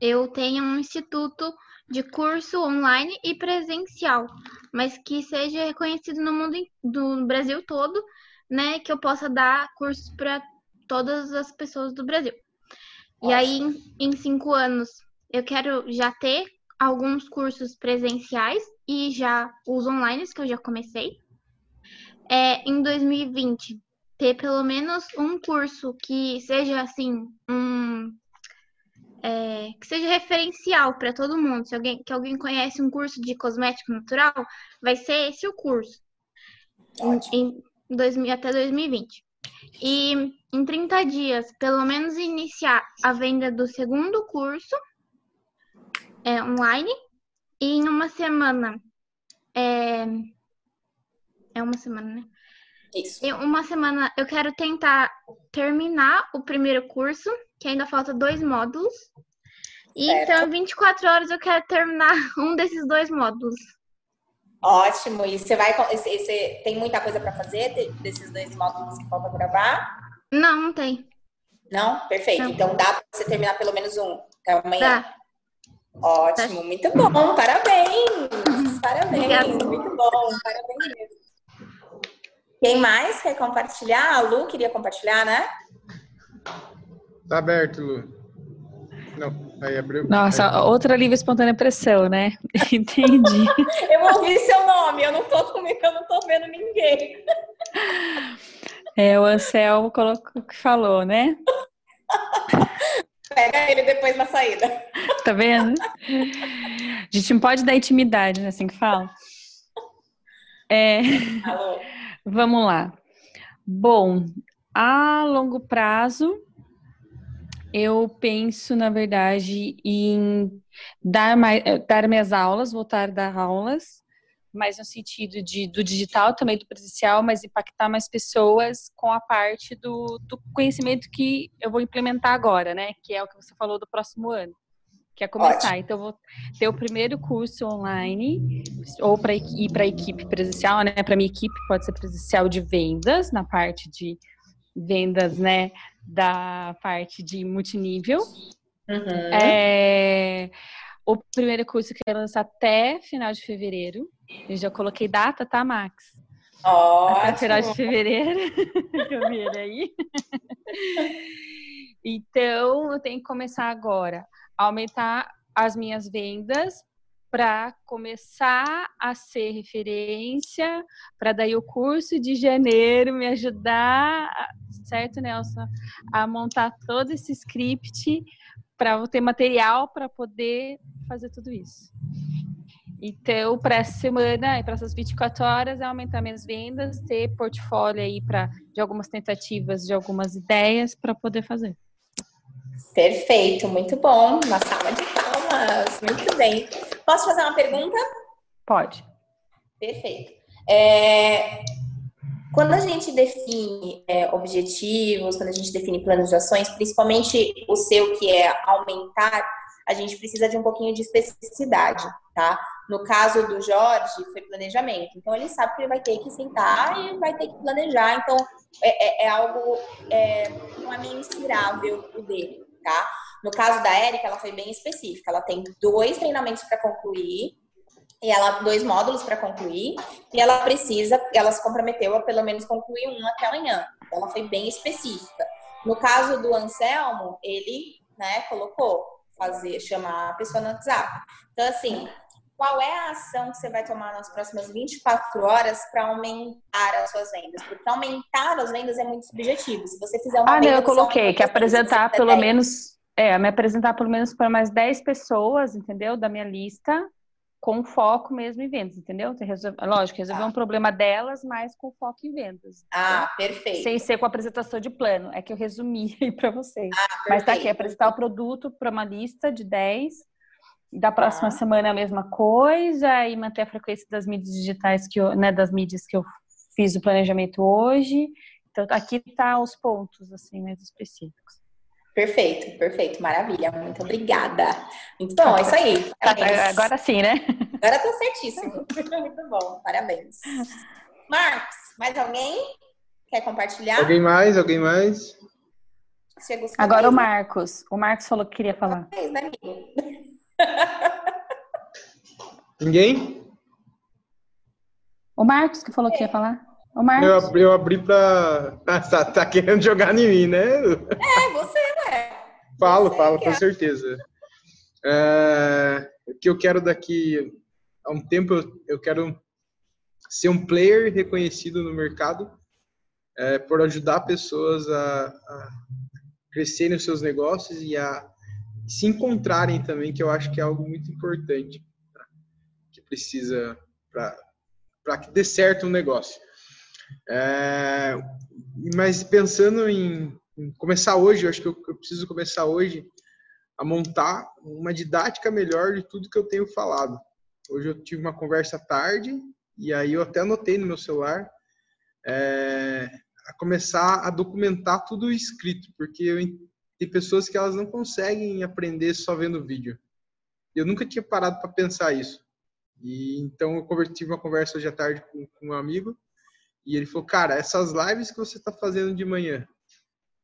eu tenha um instituto de curso online e presencial, mas que seja reconhecido no mundo do Brasil todo, né? Que eu possa dar cursos para todas as pessoas do Brasil. Nossa. E aí, em cinco anos, eu quero já ter alguns cursos presenciais e já os online que eu já comecei. É, em 2020, ter pelo menos um curso que seja assim um é, que seja referencial para todo mundo. Se alguém que alguém conhece um curso de cosmético natural, vai ser esse o curso em, em 2000, até 2020. E em 30 dias, pelo menos iniciar a venda do segundo curso é, online e em uma semana é, é uma semana, né? Isso. Uma semana eu quero tentar terminar o primeiro curso, que ainda falta dois módulos. E certo. então, em 24 horas eu quero terminar um desses dois módulos. Ótimo. E você vai. Você tem muita coisa para fazer desses dois módulos que falta gravar? Não, não tem. Não? Perfeito. Não. Então dá para você terminar pelo menos um até amanhã? Tá. Ótimo, muito bom. Parabéns. Parabéns. Obrigada. Muito bom. Parabéns mesmo. Quem mais quer compartilhar? A Lu queria compartilhar, né? Tá aberto, Lu. Não, aí abriu. Nossa, aí. outra livre espontânea pressão, né? Entendi. eu ouvi seu nome, eu não tô comigo, eu não tô vendo ninguém. É, o Anselmo colocou que falou, né? Pega ele depois na saída. Tá vendo? A gente não pode dar intimidade, né? Assim que fala. É... Alô. Vamos lá. Bom, a longo prazo, eu penso, na verdade, em dar, mais, eh, dar minhas aulas, voltar a dar aulas, mas no sentido de, do digital, também do presencial, mas impactar mais pessoas com a parte do, do conhecimento que eu vou implementar agora, né? Que é o que você falou do próximo ano que é começar. Ótimo. Então, eu vou ter o primeiro curso online, ou para ir para a equipe presencial, né? Para minha equipe, pode ser presencial de vendas, na parte de vendas, né? Da parte de multinível. Uhum. É, o primeiro curso que eu lançar até final de fevereiro. Eu já coloquei data, tá, Max? Ótimo. Até final de fevereiro. eu vi ele aí. então, eu tenho que começar agora aumentar as minhas vendas para começar a ser referência, para daí o curso de janeiro me ajudar, certo, Nelson, a montar todo esse script para ter material para poder fazer tudo isso. Então, para essa semana e para essas 24 horas, é aumentar minhas vendas, ter portfólio aí para de algumas tentativas, de algumas ideias para poder fazer. Perfeito, muito bom. Uma salva de palmas. Muito bem. Posso fazer uma pergunta? Pode. Perfeito. É, quando a gente define é, objetivos, quando a gente define planos de ações, principalmente o seu que é aumentar, a gente precisa de um pouquinho de especificidade, tá? No caso do Jorge, foi planejamento. Então, ele sabe que ele vai ter que sentar e vai ter que planejar. Então, é, é, é algo, é, não é mensurável o dele tá? No caso da Érica, ela foi bem específica. Ela tem dois treinamentos para concluir e ela dois módulos para concluir e ela precisa, ela se comprometeu a pelo menos concluir um até amanhã. Ela foi bem específica. No caso do Anselmo, ele, né, colocou fazer chamar a pessoa no WhatsApp. Então assim, qual é a ação que você vai tomar nas próximas 24 horas para aumentar as suas vendas? Porque aumentar as vendas é muito subjetivo. Se você fizer uma Ah, não, eu coloquei que apresentar pelo 10. menos, é, me apresentar pelo menos para mais 10 pessoas, entendeu? Da minha lista, com foco mesmo em vendas, entendeu? Lógico, resolver ah. um problema delas, mas com foco em vendas. Ah, perfeito. Sem ser com apresentação de plano. É que eu resumi aí para vocês. Ah, mas tá aqui, apresentar o produto para uma lista de 10 da próxima ah. semana a mesma coisa e manter a frequência das mídias digitais que eu, né, das mídias que eu fiz o planejamento hoje. Então aqui tá os pontos assim mais específicos. Perfeito, perfeito, maravilha, muito obrigada. Muito bom, é isso aí. Tá, agora sim, né? Agora tá certíssimo. muito bom, parabéns. Marcos, mais alguém quer compartilhar? Alguém mais? Alguém mais? Agora o Marcos. O Marcos falou que queria falar. Vez, né, amigo? Ninguém? O Marcos que falou que ia falar. O Marcos. Eu abri, eu abri pra. Ah, tá, tá, querendo jogar em mim, né? É, você, né? Falo, você falo, com certeza. É, o que eu quero daqui a um tempo, eu, eu quero ser um player reconhecido no mercado é, por ajudar pessoas a, a crescerem os seus negócios e a se encontrarem também, que eu acho que é algo muito importante tá? que precisa para que dê certo o negócio. É, mas pensando em, em, começar hoje, eu acho que eu, eu, preciso começar hoje a montar uma didática melhor de tudo que eu tenho falado. Hoje eu tive uma conversa tarde e aí eu até anotei no meu celular é, a começar a documentar tudo escrito, porque eu tem pessoas que elas não conseguem aprender só vendo vídeo. Eu nunca tinha parado para pensar isso. E então eu converti uma conversa hoje à tarde com, com um amigo e ele falou, cara, essas lives que você está fazendo de manhã,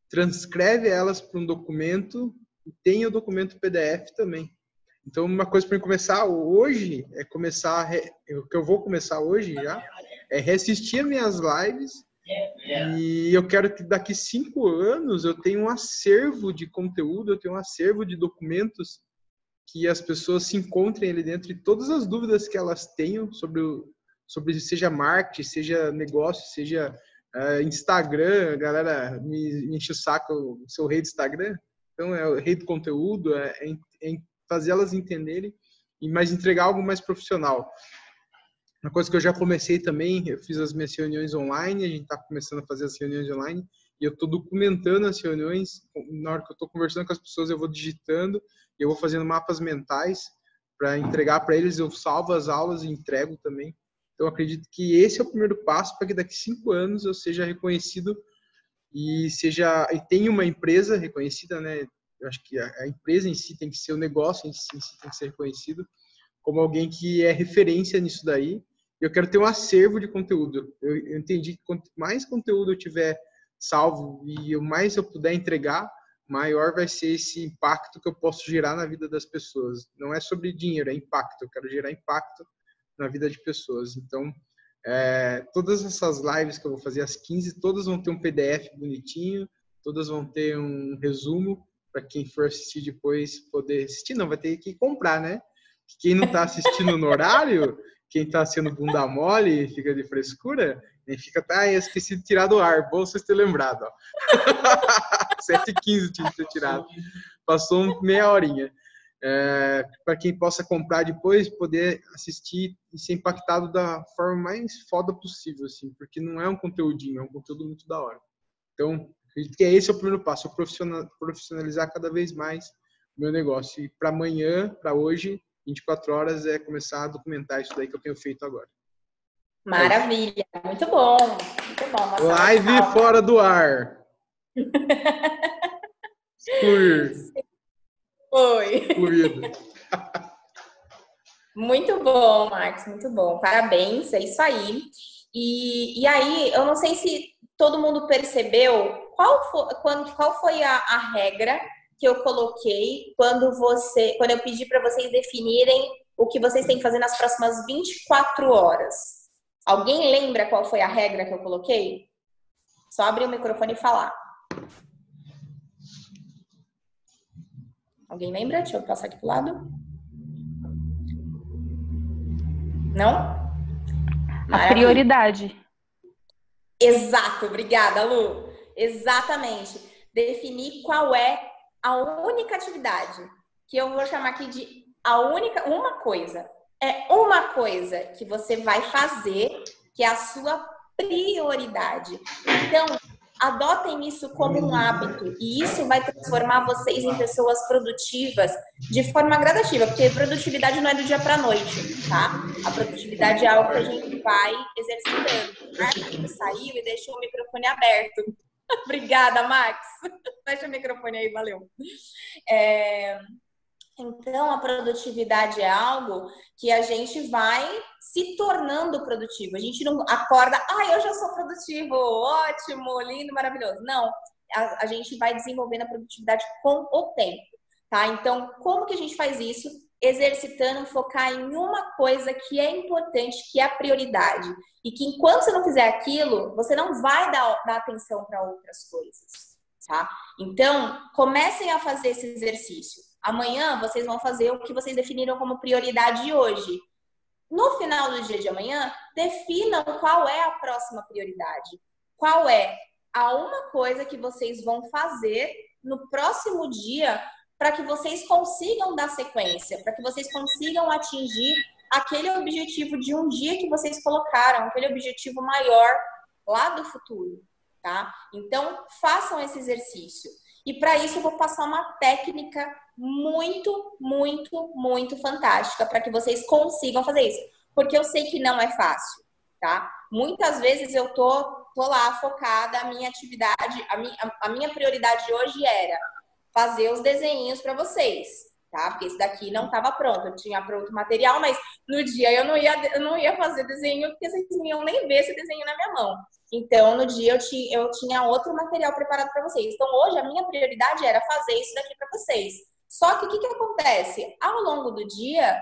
transcreve elas para um documento e tem o documento PDF também. Então, uma coisa para começar hoje é começar, o que eu vou começar hoje já, é reassistir minhas lives e eu quero que daqui cinco anos eu tenha um acervo de conteúdo, eu tenho um acervo de documentos que as pessoas se encontrem ali dentro e todas as dúvidas que elas tenham sobre, sobre seja marketing, seja negócio, seja uh, Instagram, galera me, me enche o saco, sou rei do Instagram, então é o rei do conteúdo, é, é, é fazer elas entenderem mais entregar algo mais profissional. Uma coisa que eu já comecei também, eu fiz as minhas reuniões online, a gente está começando a fazer as reuniões online, e eu estou documentando as reuniões. Na hora que eu estou conversando com as pessoas, eu vou digitando, eu vou fazendo mapas mentais para entregar para eles. Eu salvo as aulas e entrego também. Então, acredito que esse é o primeiro passo para que daqui cinco anos eu seja reconhecido e seja e tenha uma empresa reconhecida, né? Eu acho que a, empresa em si tem que ser o negócio em si, em si tem que ser reconhecido como alguém que é referência nisso daí. Eu quero ter um acervo de conteúdo. Eu, entendi que quanto mais conteúdo eu tiver salvo e o mais eu puder entregar, maior vai ser esse impacto que eu posso gerar na vida das pessoas. Não é sobre dinheiro, é impacto. Eu quero gerar impacto na vida de pessoas. Então, é, todas essas lives que eu vou fazer às 15, todas vão ter um PDF bonitinho, todas vão ter um resumo para quem for assistir depois poder assistir. Não, vai ter que comprar, né? Quem não está assistindo no horário, quem está sendo bunda mole e fica de frescura, nem fica, tá, esqueci de tirar do ar. Bom vocês terem lembrado, ó. 7h15 tinha que ter tirado. Passou meia horinha. É, para quem possa comprar depois, poder assistir e ser impactado da forma mais foda possível, assim, porque não é um conteúdinho, é um conteúdo muito da hora. Então, acredito que esse é o primeiro passo, profissionalizar cada vez mais o meu negócio. E para amanhã, para hoje, 24 horas é começar a documentar isso daí que eu tenho feito agora. Maravilha, muito bom, muito bom. Live fora do ar. Excluir. Foi. Excluído. Muito bom, Marcos, muito bom. Parabéns, é isso aí. E, e aí, eu não sei se todo mundo percebeu qual foi, quando, qual foi a, a regra que eu coloquei quando você, quando eu pedi para vocês definirem o que vocês têm que fazer nas próximas 24 horas. Alguém lembra qual foi a regra que eu coloquei? Só abrir o microfone e falar. Alguém lembra? Deixa eu passar aqui pro lado. Não? A prioridade. Exato, obrigada, Lu. Exatamente. Definir qual é a única atividade que eu vou chamar aqui de a única, uma coisa. É uma coisa que você vai fazer que é a sua prioridade. Então, adotem isso como um hábito e isso vai transformar vocês em pessoas produtivas de forma gradativa, porque produtividade não é do dia para noite, tá? A produtividade é algo que a gente vai exercitando. Né? Saiu e deixou o microfone aberto. Obrigada, Max. Fecha o microfone aí, valeu. É... Então, a produtividade é algo que a gente vai se tornando produtivo. A gente não acorda, ah, eu já sou produtivo, ótimo, lindo, maravilhoso. Não, a, a gente vai desenvolvendo a produtividade com o tempo, tá? Então, como que a gente faz isso? Exercitando, focar em uma coisa que é importante, que é a prioridade. E que enquanto você não fizer aquilo, você não vai dar, dar atenção para outras coisas, tá? Então, comecem a fazer esse exercício. Amanhã vocês vão fazer o que vocês definiram como prioridade hoje. No final do dia de amanhã, definam qual é a próxima prioridade. Qual é a uma coisa que vocês vão fazer no próximo dia para que vocês consigam dar sequência, para que vocês consigam atingir aquele objetivo de um dia que vocês colocaram, aquele objetivo maior lá do futuro, tá? Então, façam esse exercício. E para isso eu vou passar uma técnica muito, muito, muito fantástica para que vocês consigam fazer isso. Porque eu sei que não é fácil, tá? Muitas vezes eu tô, tô lá focada, a minha atividade, a minha, a minha prioridade hoje era fazer os desenhos para vocês, tá? Porque esse daqui não estava pronto, eu tinha pronto material, mas no dia eu não ia, eu não ia fazer desenho, porque vocês não iam nem ver esse desenho na minha mão. Então, no dia eu tinha, eu tinha outro material preparado para vocês. Então, hoje a minha prioridade era fazer isso daqui para vocês. Só que o que, que acontece? Ao longo do dia,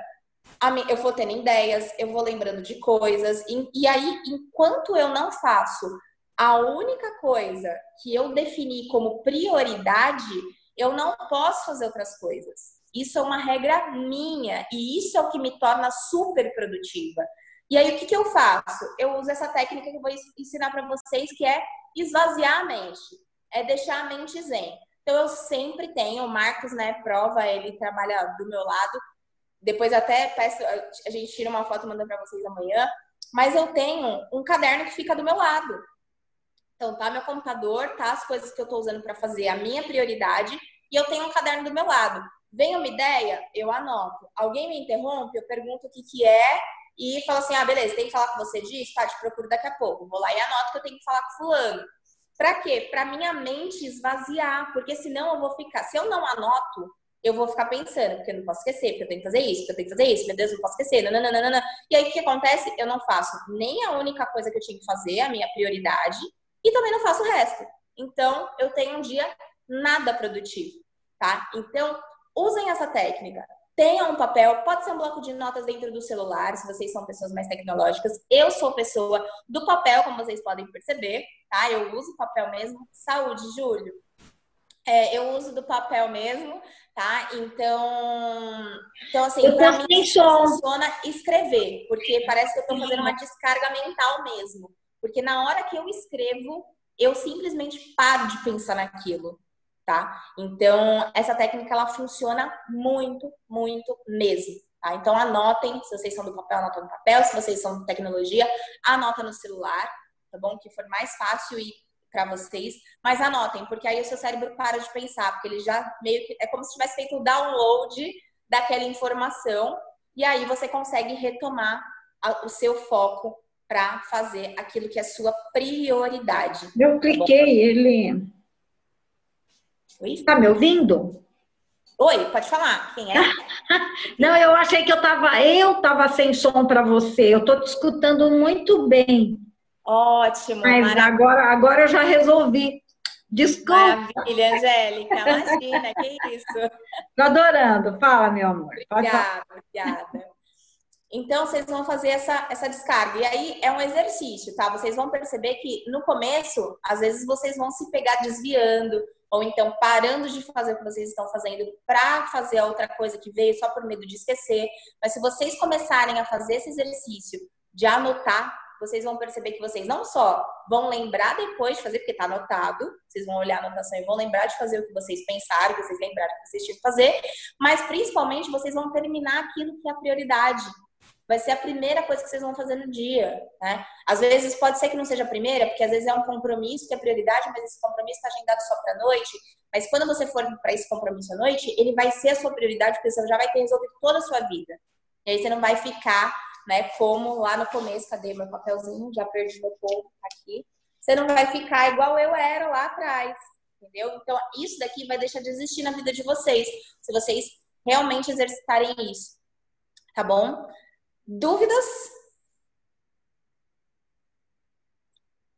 eu vou tendo ideias, eu vou lembrando de coisas, e, e aí, enquanto eu não faço a única coisa que eu defini como prioridade, eu não posso fazer outras coisas. Isso é uma regra minha e isso é o que me torna super produtiva. E aí, o que, que eu faço? Eu uso essa técnica que eu vou ensinar para vocês, que é esvaziar a mente, é deixar a mente zen. Então, eu sempre tenho, o Marcos, né, prova, ele trabalha do meu lado. Depois, até peço, a gente tira uma foto e manda para vocês amanhã. Mas eu tenho um caderno que fica do meu lado. Então, tá meu computador, tá as coisas que eu tô usando para fazer a minha prioridade, e eu tenho um caderno do meu lado. Vem uma ideia, eu anoto. Alguém me interrompe, eu pergunto o que, que é e falo assim: ah, beleza, tem que falar com você disso? Tá, te procuro daqui a pouco. Vou lá e anoto que eu tenho que falar com fulano. Pra quê? Pra minha mente esvaziar, porque senão eu vou ficar. Se eu não anoto, eu vou ficar pensando, porque eu não posso esquecer, porque eu tenho que fazer isso, porque eu tenho que fazer isso, meu Deus, eu não posso esquecer, nananana. E aí o que acontece? Eu não faço nem a única coisa que eu tinha que fazer, a minha prioridade, e também não faço o resto. Então, eu tenho um dia nada produtivo, tá? Então, usem essa técnica. Tenha um papel, pode ser um bloco de notas dentro do celular, se vocês são pessoas mais tecnológicas. Eu sou pessoa do papel, como vocês podem perceber, tá? Eu uso papel mesmo. Saúde, Júlio. É, eu uso do papel mesmo, tá? Então, então assim, para mim funciona escrever, porque parece que eu estou fazendo uma descarga mental mesmo. Porque na hora que eu escrevo, eu simplesmente paro de pensar naquilo tá? Então, essa técnica ela funciona muito, muito mesmo. Tá? Então, anotem, se vocês são do papel, anota no papel, se vocês são de tecnologia, anota no celular, tá bom? Que for mais fácil e para vocês, mas anotem, porque aí o seu cérebro para de pensar, porque ele já meio que é como se tivesse feito o download daquela informação e aí você consegue retomar o seu foco para fazer aquilo que é sua prioridade. Eu cliquei, tá ele Oi? Tá me ouvindo? Oi, pode falar. Quem é? Não, eu achei que eu tava, eu tava sem som para você. Eu tô te escutando muito bem. Ótimo. Mas agora, agora eu já resolvi. Desculpa. Maravilha, Angélica. Imagina, que isso. Tô adorando. Fala, meu amor. Pode obrigada, falar. obrigada. Então, vocês vão fazer essa, essa descarga. E aí é um exercício, tá? Vocês vão perceber que no começo, às vezes vocês vão se pegar desviando, ou então parando de fazer o que vocês estão fazendo para fazer a outra coisa que veio só por medo de esquecer. Mas se vocês começarem a fazer esse exercício de anotar, vocês vão perceber que vocês não só vão lembrar depois de fazer, porque está anotado, vocês vão olhar a anotação e vão lembrar de fazer o que vocês pensaram, que vocês lembraram que vocês tinham que fazer, mas principalmente vocês vão terminar aquilo que é a prioridade vai ser a primeira coisa que vocês vão fazer no dia, né? Às vezes pode ser que não seja a primeira, porque às vezes é um compromisso que é prioridade, mas esse compromisso está agendado só para noite. Mas quando você for para esse compromisso à noite, ele vai ser a sua prioridade, porque você já vai ter resolvido toda a sua vida. E aí você não vai ficar, né, como lá no começo, cadê meu papelzinho? Já perdi meu ponto aqui. Você não vai ficar igual eu era lá atrás, entendeu? Então, isso daqui vai deixar de existir na vida de vocês, se vocês realmente exercitarem isso. Tá bom? Dúvidas?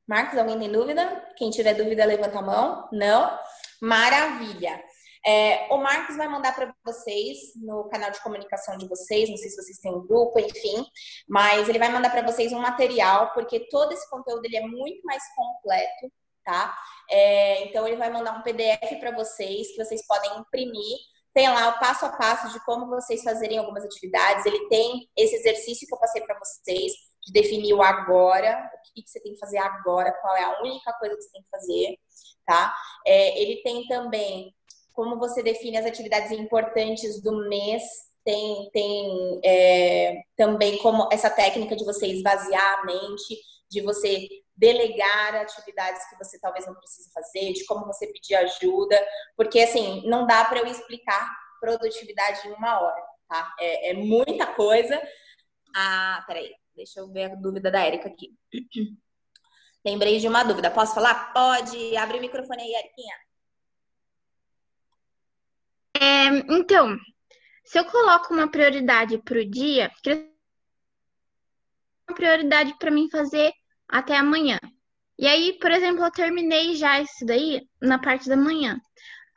Marcos, alguém tem dúvida? Quem tiver dúvida, levanta a mão. Não? Maravilha. É, o Marcos vai mandar para vocês no canal de comunicação de vocês, não sei se vocês têm um grupo, enfim, mas ele vai mandar para vocês um material, porque todo esse conteúdo ele é muito mais completo, tá? É, então ele vai mandar um PDF para vocês que vocês podem imprimir tem lá o passo a passo de como vocês fazerem algumas atividades. Ele tem esse exercício que eu passei para vocês, de definir o agora, o que, você tem que fazer agora, qual é a única coisa que você tem que fazer, tá? É, ele tem também como você define as atividades importantes do mês, tem, tem é, também como essa técnica de você esvaziar a mente, de você delegar atividades que você talvez não precise fazer, de como você pedir ajuda, porque assim, não dá para eu explicar produtividade em uma hora, tá? É, é, muita coisa. Ah, peraí, deixa eu ver a dúvida da Érica aqui. Lembrei de uma dúvida. Posso falar? Pode. Abre o microfone aí, Eriquinha. É, então, se eu coloco uma prioridade para o dia, uma prioridade para mim fazer até amanhã. E aí, por exemplo, eu terminei já isso daí na parte da manhã.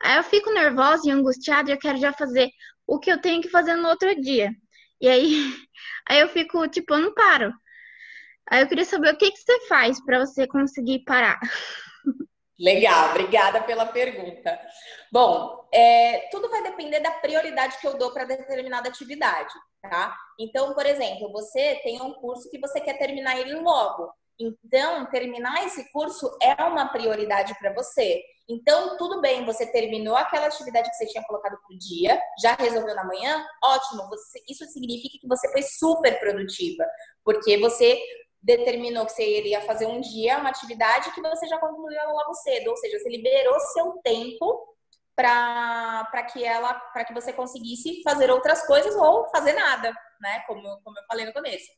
Aí eu fico nervosa e angustiada e eu quero já fazer o que eu tenho que fazer no outro dia. E aí, aí eu fico, tipo, eu não paro. Aí eu queria saber o que, que você faz para você conseguir parar. Legal, obrigada pela pergunta. Bom, é, tudo vai depender da prioridade que eu dou para determinada atividade, tá? Então, por exemplo, você tem um curso que você quer terminar ele logo. Então, terminar esse curso é uma prioridade para você. Então, tudo bem, você terminou aquela atividade que você tinha colocado para o dia, já resolveu na manhã, ótimo. Você, isso significa que você foi super produtiva, porque você determinou que você iria fazer um dia, uma atividade que você já concluiu logo cedo, ou seja, você liberou seu tempo para que ela, para que você conseguisse fazer outras coisas ou fazer nada, né? Como, como eu falei no começo.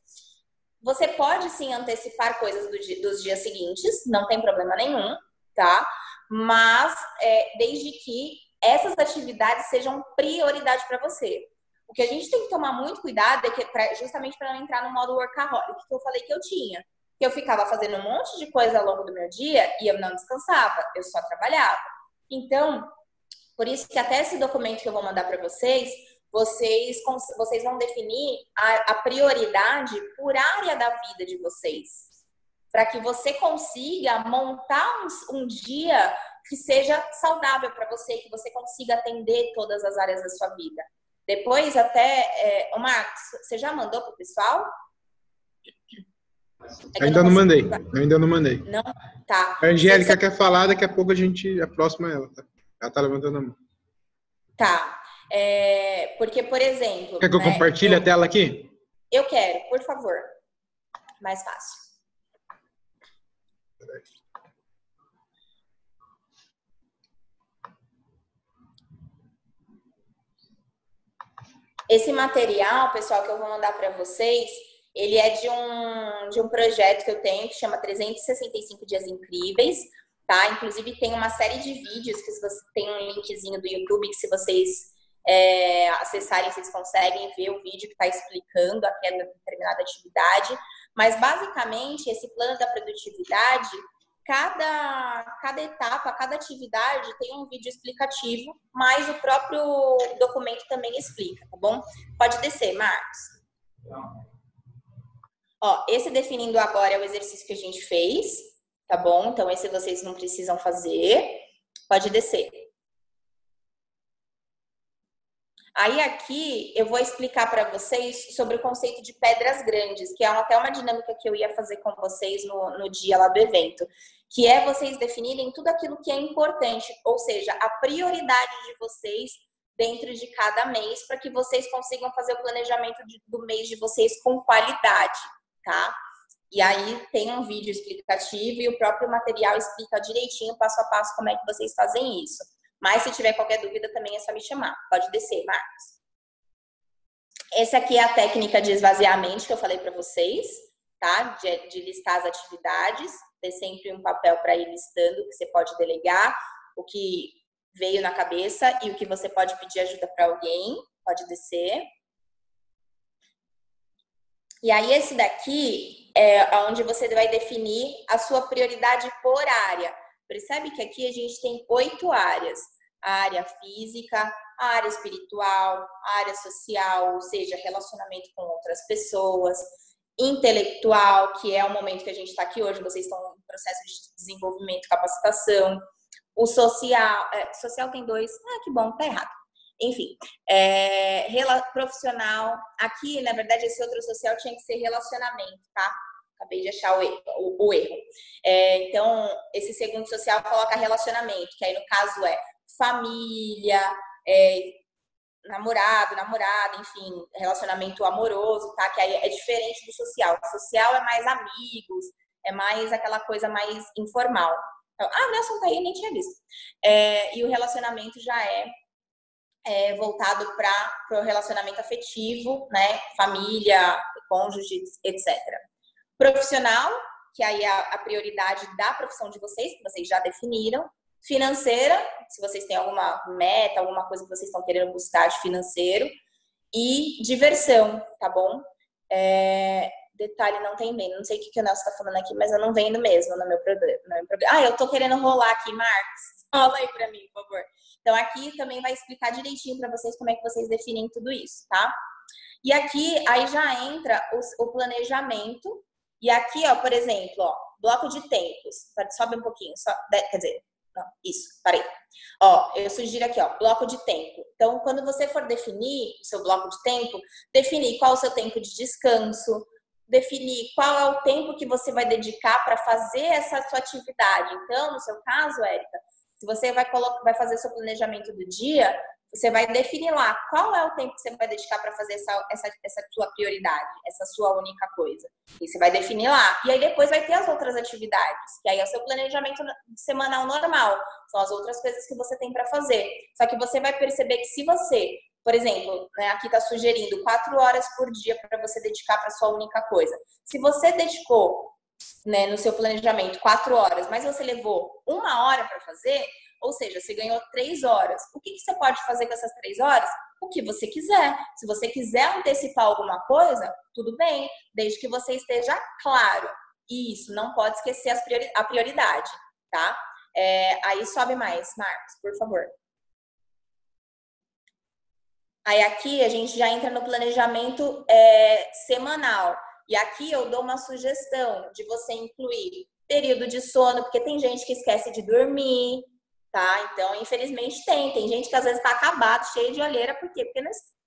Você pode sim antecipar coisas do dos dias seguintes, não tem problema nenhum, tá? Mas é, desde que essas atividades sejam prioridade para você. O que a gente tem que tomar muito cuidado é que pra, justamente para não entrar no modo workaholic que eu falei que eu tinha. Que eu ficava fazendo um monte de coisa ao longo do meu dia e eu não descansava, eu só trabalhava. Então, por isso que até esse documento que eu vou mandar para vocês, vocês, vocês vão definir a, a prioridade por área da vida de vocês. Para que você consiga montar um, um dia que seja saudável para você, que você consiga atender todas as áreas da sua vida. Depois, até. É, o Marcos, você já mandou para o pessoal? É ainda não, não mandei. Ainda não mandei. Não? Tá. A Angélica você... quer falar, daqui a pouco a gente aproxima ela. Tá? Ela tá levantando a mão. Tá. É, porque, por exemplo. Quer que eu né, compartilhe eu, a tela aqui? Eu quero, por favor. Mais fácil. Esse material, pessoal, que eu vou mandar para vocês, ele é de um, de um projeto que eu tenho que chama 365 Dias Incríveis, tá? Inclusive tem uma série de vídeos que você tem um linkzinho do YouTube que se vocês é, acessarem, vocês conseguem ver o vídeo que está explicando aquela determinada atividade. Mas, basicamente, esse plano da produtividade, cada, cada etapa, cada atividade tem um vídeo explicativo, mas o próprio documento também explica, tá bom? Pode descer, Marcos. Ó, esse definindo agora é o exercício que a gente fez, tá bom? Então, esse vocês não precisam fazer. Pode descer. Aí aqui eu vou explicar para vocês sobre o conceito de pedras grandes, que é até uma dinâmica que eu ia fazer com vocês no, no dia lá do evento, que é vocês definirem tudo aquilo que é importante, ou seja, a prioridade de vocês dentro de cada mês, para que vocês consigam fazer o planejamento de, do mês de vocês com qualidade, tá? E aí tem um vídeo explicativo e o próprio material explica direitinho, passo a passo, como é que vocês fazem isso. Mas se tiver qualquer dúvida, também é só me chamar. Pode descer, Marcos. Essa aqui é a técnica de esvaziamento que eu falei para vocês, tá? De, de, listar as atividades, ter sempre um papel para ir listando, que você pode delegar, o que veio na cabeça e o que você pode pedir ajuda para alguém. Pode descer. E aí, esse daqui é onde você vai definir a sua prioridade por área. Percebe que aqui a gente tem oito áreas: a área física, a área espiritual, a área social, ou seja, relacionamento com outras pessoas, intelectual, que é o momento que a gente está aqui hoje, vocês estão em processo de desenvolvimento, capacitação, o social, é, social tem dois, ah, que bom, tá errado. Enfim, é, profissional, aqui, na verdade, esse outro social tinha que ser relacionamento, tá? Acabei de achar o erro. O, o erro. É, então, esse segundo social coloca relacionamento, que aí no caso é família, é, namorado, namorada, enfim, relacionamento amoroso, tá? Que aí é diferente do social. O social é mais amigos, é mais aquela coisa mais informal. Então, ah, Nelson tá aí, nem tinha visto. É, e o relacionamento já é, é voltado para o relacionamento afetivo, né? Família, cônjuge, etc. Profissional, que aí é a prioridade da profissão de vocês, que vocês já definiram. Financeira, se vocês têm alguma meta, alguma coisa que vocês estão querendo buscar de financeiro. e diversão, tá bom? É, detalhe, não tem vendo. Não sei o que, que o Nelson tá falando aqui, mas eu não vendo mesmo no meu, programa, programa. Ah, eu tô querendo rolar aqui, Marcos. Rola aí pra mim, por favor. Então, aqui também vai explicar direitinho para vocês como é que vocês definem tudo isso, tá? E aqui, aí já entra o planejamento. E aqui, ó, por exemplo, ó, bloco de tempos. Sobe um pouquinho, só, quer dizer, não, isso, parei. Ó, eu sugiro aqui, ó, bloco de tempo. Então, quando você for definir o seu bloco de tempo, definir qual é o seu tempo de descanso, definir qual é o tempo que você vai dedicar para fazer essa sua atividade. Então, no seu caso, Érica, se você vai, vai fazer seu planejamento do dia, você vai definir lá qual é o tempo que você vai dedicar para fazer essa, essa, essa sua prioridade, essa sua única coisa. E você vai definir lá. E aí depois vai ter as outras atividades, que aí é o seu planejamento semanal normal. São as outras coisas que você tem para fazer. Só que você vai perceber que se você, por exemplo, né, aqui está sugerindo quatro horas por dia para você dedicar para sua única coisa. Se você dedicou né, no seu planejamento quatro horas, mas você levou uma hora para fazer, ou seja, você ganhou três horas. O que, que você pode fazer com essas três horas? O que você quiser. Se você quiser antecipar alguma coisa, tudo bem, desde que você esteja claro. Isso, não pode esquecer a prioridade, tá? É, aí sobe mais, Marcos, por favor. Aí aqui a gente já entra no planejamento é, semanal. E aqui eu dou uma sugestão de você incluir período de sono, porque tem gente que esquece de dormir, tá? Então, infelizmente tem. Tem gente que às vezes está acabado, cheio de olheira, por quê? Porque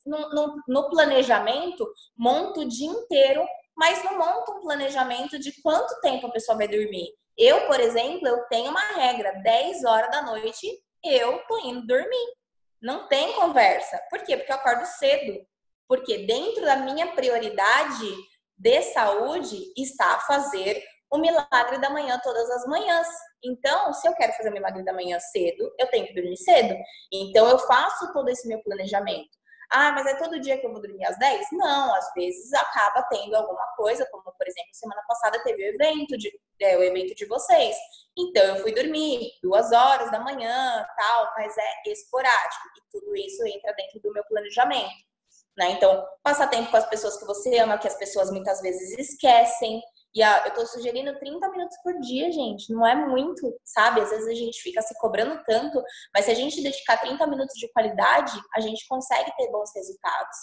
no, no, no, planejamento monta o dia inteiro, mas não monta um planejamento de quanto tempo a pessoa vai dormir. Eu, por exemplo, eu tenho uma regra, 10 horas da noite eu tô indo dormir. Não tem conversa. Por quê? Porque eu acordo cedo. Porque dentro da minha prioridade de saúde está fazer o milagre da manhã todas as manhãs. Então, se eu quero fazer o milagre da manhã cedo, eu tenho que dormir cedo. Então, eu faço todo esse meu planejamento. Ah, mas é todo dia que eu vou dormir às 10? Não, às vezes acaba tendo alguma coisa, como por exemplo, semana passada teve o evento de, é, o evento de vocês. Então eu fui dormir duas horas da manhã, tal, mas é esporádico e tudo isso entra dentro do meu planejamento. Né? Então, passar tempo com as pessoas que você ama, que as pessoas muitas vezes esquecem. E a, eu tô sugerindo 30 minutos por dia, gente. Não é muito, sabe? Às vezes a gente fica se cobrando tanto, mas se a gente dedicar 30 minutos de qualidade, a gente consegue ter bons resultados,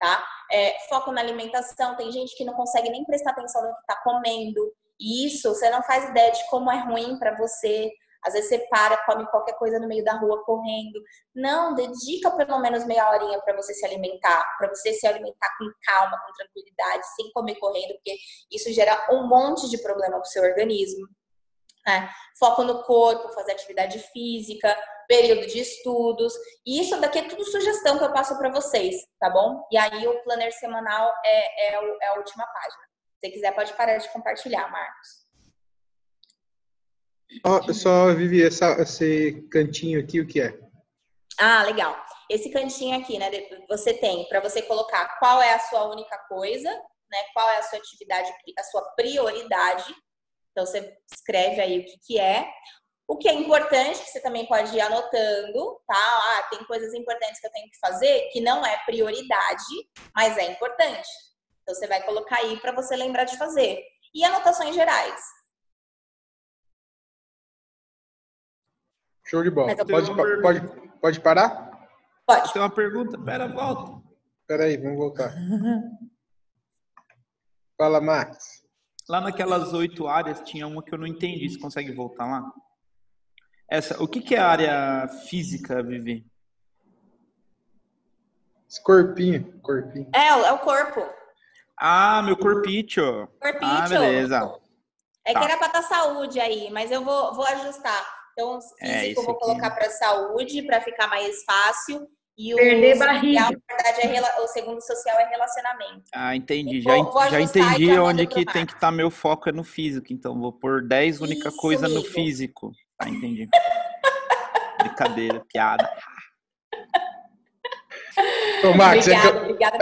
tá? É, foco na alimentação. Tem gente que não consegue nem prestar atenção no que tá comendo. E isso, você não faz ideia de como é ruim para você. Às vezes você para, come qualquer coisa no meio da rua correndo. Não, dedica pelo menos meia horinha para você se alimentar, para você se alimentar com calma, com tranquilidade, sem comer correndo, porque isso gera um monte de problema para o seu organismo. É, foco no corpo, fazer atividade física, período de estudos. E isso daqui é tudo sugestão que eu passo para vocês, tá bom? E aí o planner semanal é, é, é a última página. Se quiser, pode parar de compartilhar, Marcos. Oh, só, Vivi, essa, esse cantinho aqui, o que é? Ah, legal. Esse cantinho aqui, né? Você tem para você colocar qual é a sua única coisa, né? Qual é a sua atividade, a sua prioridade. Então, você escreve aí o que, que é. O que é importante, que você também pode ir anotando, tá? Ah, tem coisas importantes que eu tenho que fazer que não é prioridade, mas é importante. Então, você vai colocar aí para você lembrar de fazer. E anotações gerais. Show de bola. Pode, pode, pode parar? Pode. Tem uma pergunta? Pera, volta. Pera aí, vamos voltar. Fala, Max. Lá naquelas oito áreas tinha uma que eu não entendi. Você consegue voltar lá? Essa, o que, que é a área física, Vivi? Esse corpinho, corpinho. É, é o corpo. Ah, meu corpinho. Corpinho. Ah, beleza. É tá. que era pra estar saúde aí, mas eu vou, vou ajustar. Então, é, físico é, eu vou colocar para saúde, para ficar mais fácil. E o Perder barriga. na verdade, é, o segundo social é relacionamento. Ah, entendi. Já, vou, já entendi onde que tem que estar tá meu foco é no físico. Então, vou pôr 10 única Isso, coisa amigo. no físico. Tá, entendi. Brincadeira, piada. Ô, Max, obrigada, é que, obrigada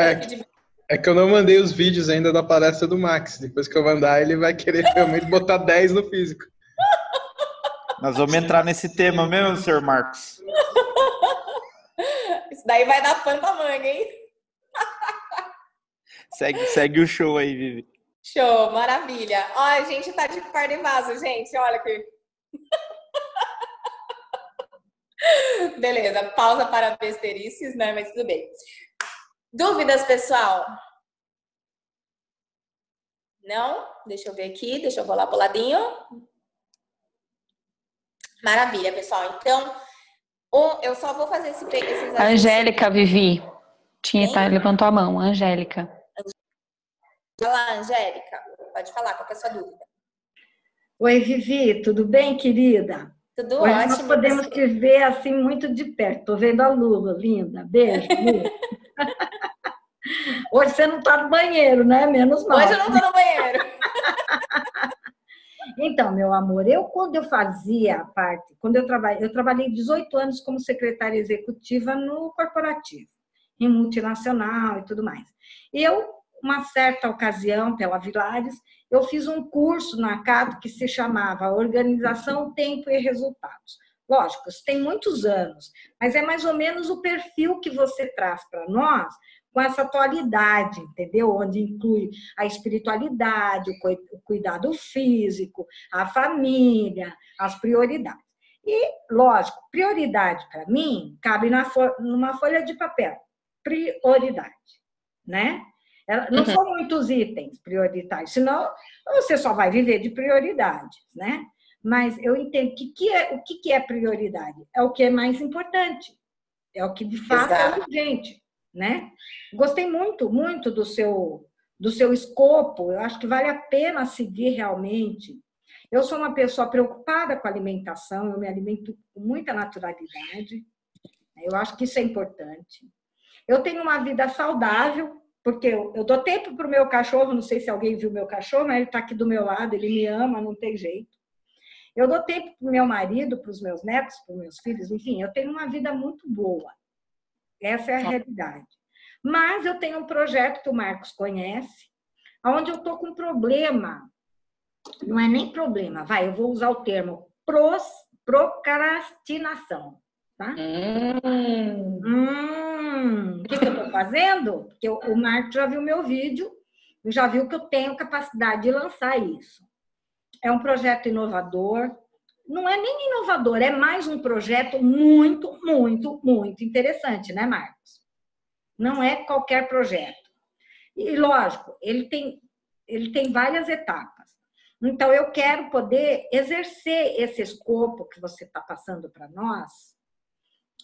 é, é que eu não mandei os vídeos ainda da palestra do Max. Depois que eu mandar, ele vai querer realmente botar 10 no físico. Nós vamos entrar nesse tema mesmo, senhor Marcos. Isso daí vai dar pano pra manga, hein? segue, segue o show aí, Vivi. Show, maravilha. Ó, a gente tá de par de vaso, gente. Olha aqui. Beleza, pausa para besterices, né? Mas tudo bem. Dúvidas, pessoal? Não? Deixa eu ver aqui, deixa eu rolar pro ladinho. Maravilha, pessoal. Então, eu só vou fazer esse, esses Angélica, Vivi. Tinha, tá, levantou a mão, Angélica. Olá, Angélica. Pode falar, qual é a sua dúvida? Oi, Vivi, tudo bem, querida? Tudo Hoje ótimo. Nós podemos te ver assim muito de perto. Tô vendo a Lula, linda. Beijo. Hoje você não está no banheiro, né? Menos mal. Hoje eu não estou no banheiro. Então, meu amor, eu quando eu fazia parte, quando eu trabalhei, eu trabalhei 18 anos como secretária executiva no corporativo, em multinacional e tudo mais. Eu, uma certa ocasião, pela Vilares, eu fiz um curso na CADO que se chamava Organização, Tempo e Resultados. Lógico, isso tem muitos anos, mas é mais ou menos o perfil que você traz para nós com essa atualidade, entendeu? Onde inclui a espiritualidade, o cuidado físico, a família, as prioridades. E, lógico, prioridade para mim cabe na, numa folha de papel. Prioridade, né? Não uhum. são muitos itens prioritários, senão você só vai viver de prioridades, né? Mas eu entendo que, que é, o que, que é prioridade? É o que é mais importante, é o que de fato é Exato. é urgente, né? Gostei muito, muito do seu, do seu escopo, eu acho que vale a pena seguir realmente. Eu sou uma pessoa preocupada com a alimentação, eu me alimento com muita naturalidade, eu acho que isso é importante. Eu tenho uma vida saudável, porque eu, eu dou tempo para o meu cachorro, não sei se alguém viu meu cachorro, mas ele está aqui do meu lado, ele me ama, não tem jeito. Eu dou tempo para o meu marido, para os meus netos, para os meus filhos, enfim, eu tenho uma vida muito boa. Essa é a realidade. Mas eu tenho um projeto que o Marcos conhece, onde eu estou com problema. Não é nem problema, vai, eu vou usar o termo pros, procrastinação. Tá? Hum. Hum, o que, que eu estou fazendo? Porque o Marco já viu meu vídeo, já viu que eu tenho capacidade de lançar isso. É um projeto inovador. Não é nem inovador, é mais um projeto muito, muito, muito interessante, né, Marcos? Não é qualquer projeto. E, lógico, ele tem, ele tem várias etapas. Então, eu quero poder exercer esse escopo que você está passando para nós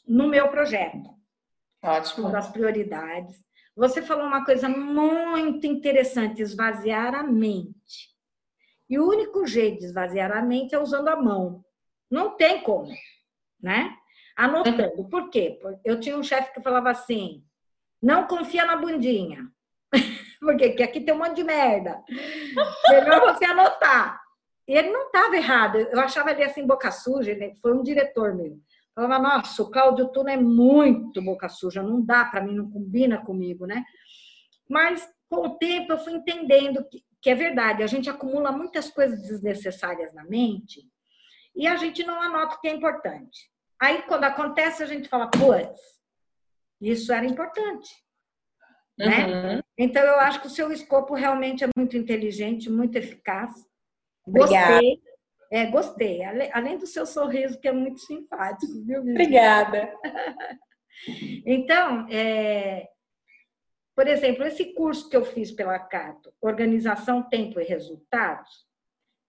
no meu projeto. Ótimo. Das prioridades. Você falou uma coisa muito interessante: esvaziar a mente. E o único jeito de esvaziar a mente é usando a mão. Não tem como, né? Anotando. Por quê? Eu tinha um chefe que falava assim: não confia na bundinha. Porque aqui tem um monte de merda. Melhor você anotar. E ele não estava errado. Eu achava ele assim, boca suja. Ele foi um diretor meu. Falava, nossa, o Cláudio Tuna é muito boca suja, não dá para mim, não combina comigo, né? Mas com o tempo eu fui entendendo que, que é verdade, a gente acumula muitas coisas desnecessárias na mente e a gente não anota o que é importante. Aí quando acontece, a gente fala, putz, isso era importante. Né? Uhum. Então eu acho que o seu escopo realmente é muito inteligente, muito eficaz. Gostei. Obrigada. É, gostei. Além do seu sorriso, que é muito simpático, viu? Obrigada. então, é, por exemplo, esse curso que eu fiz pela Cato, Organização, Tempo e Resultados,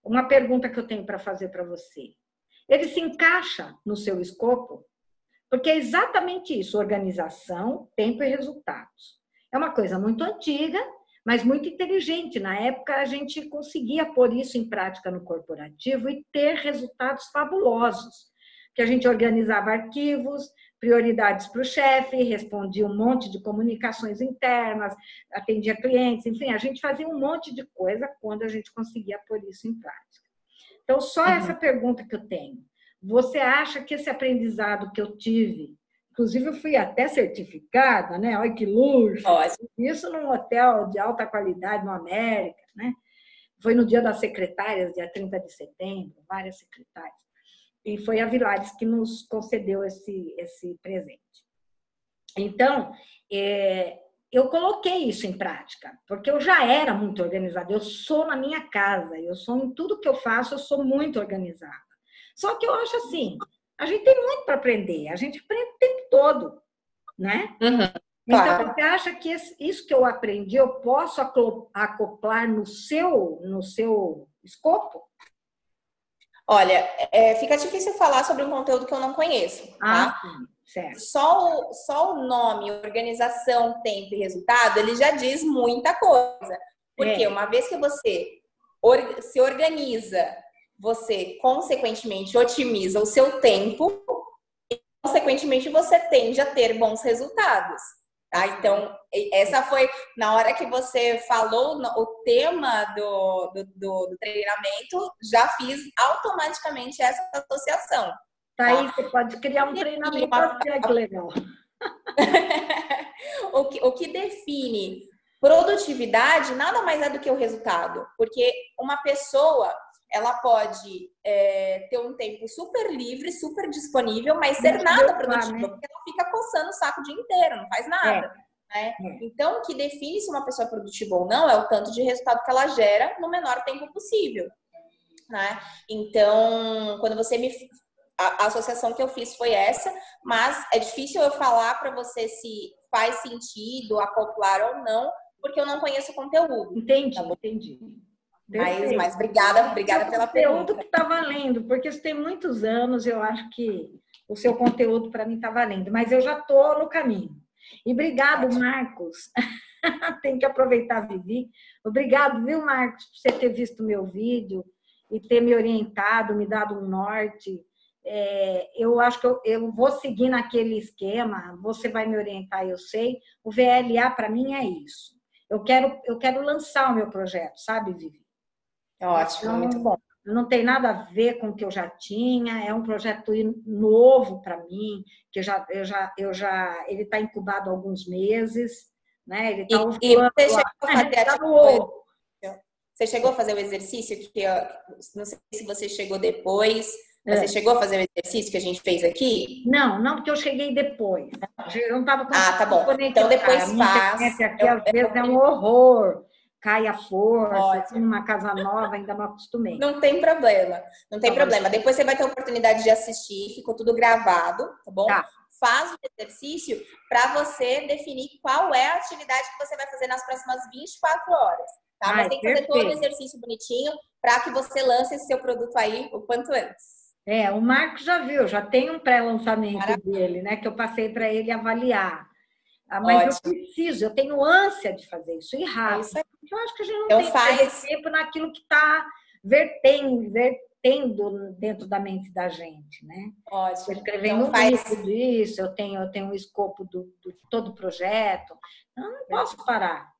uma pergunta que eu tenho para fazer para você. Ele se encaixa no seu escopo? Porque é exatamente isso: organização, tempo e resultados. É uma coisa muito antiga, mas muito inteligente. Na época, a gente conseguia pôr isso em prática no corporativo e ter resultados fabulosos. Que a gente organizava arquivos, prioridades para o chefe, respondia um monte de comunicações internas, atendia clientes, enfim, a gente fazia um monte de coisa quando a gente conseguia pôr isso em prática. Então, só uhum. essa pergunta que eu tenho. Você acha que esse aprendizado que eu tive Inclusive, eu fui até certificada, né? Olha que luxo! Ótimo. Isso num hotel de alta qualidade no América, né? Foi no dia das secretárias, dia 30 de setembro, várias secretárias. E foi a Vilares que nos concedeu esse, esse presente. Então, é, eu coloquei isso em prática, porque eu já era muito organizada. Eu sou na minha casa, eu sou em tudo que eu faço, eu sou muito organizada. Só que eu acho assim, a gente tem muito para aprender, a gente aprende o tempo todo, né? Uhum, então, claro. Então, você acha que isso que eu aprendi, eu posso acoplar no seu, no seu escopo? Olha, é, fica difícil falar sobre um conteúdo que eu não conheço, tá? Ah, certo. Só o, só o nome, organização, tempo e resultado, ele já diz muita coisa. Porque é. uma vez que você se organiza você, consequentemente, otimiza o seu tempo e, consequentemente, você tende a ter bons resultados. Tá? Então, essa foi na hora que você falou o tema do, do, do, do treinamento, já fiz automaticamente essa associação. Tá aí, você pode criar um treinamento assim, que legal. o, que, o que define produtividade nada mais é do que o resultado, porque uma pessoa ela pode é, ter um tempo super livre, super disponível, mas ser nada produtiva, né? porque ela fica coçando o saco o dia inteiro, não faz nada. É. Né? É. Então, o que define se uma pessoa é produtiva ou não é o tanto de resultado que ela gera no menor tempo possível. Né? Então, quando você me. A, a associação que eu fiz foi essa, mas é difícil eu falar para você se faz sentido acoplar ou não, porque eu não conheço o conteúdo. Entendi, tá entendi. Mas, mas obrigada, obrigada pela pergunta. que está valendo, porque isso tem muitos anos, eu acho que o seu conteúdo para mim está valendo, mas eu já estou no caminho. E obrigado, Marcos. tem que aproveitar, Vivi. Obrigado, viu, Marcos, por você ter visto meu vídeo e ter me orientado, me dado um norte. É, eu acho que eu, eu, vou seguir naquele esquema, você vai me orientar, eu sei. O VLA, para mim, é isso. Eu quero, eu quero lançar o meu projeto, sabe, Vivi? Ótimo, então, muito bom. Não tem nada a ver com o que eu já tinha, é um projeto novo para mim, que eu já, eu já, eu já, ele está incubado há alguns meses, né? Ele está e, e você chegou a fazer tá Você chegou a fazer o exercício que eu, não sei se você chegou depois. Você é. chegou a fazer o exercício que a gente fez aqui? Não, não, porque eu cheguei depois. Eu não estava Ah, tá bom. Então depois faz. Aqui, eu, às vezes, é um horror cai a força, assim, numa casa nova, ainda não acostumei. Não tem problema, não tem tá problema. Depois você vai ter a oportunidade de assistir, ficou tudo gravado, tá bom? Tá. Faz o exercício para você definir qual é a atividade que você vai fazer nas próximas 24 horas. Tá? Ai, Mas tem que perfeito. fazer todo o exercício bonitinho para que você lance esse seu produto aí o quanto antes. É, o Marcos já viu, já tem um pré-lançamento dele, né? Que eu passei para ele avaliar. Ah, mas Ótimo. eu preciso, eu tenho ânsia de fazer isso e rápido. É isso eu acho que a gente não então tem faz... tempo naquilo que está vertendo, vertendo dentro da mente da gente, né? Ótimo. Escrevendo então, faz... um livro disso, eu tenho, eu tenho o escopo do, do todo o projeto. Então, não posso parar.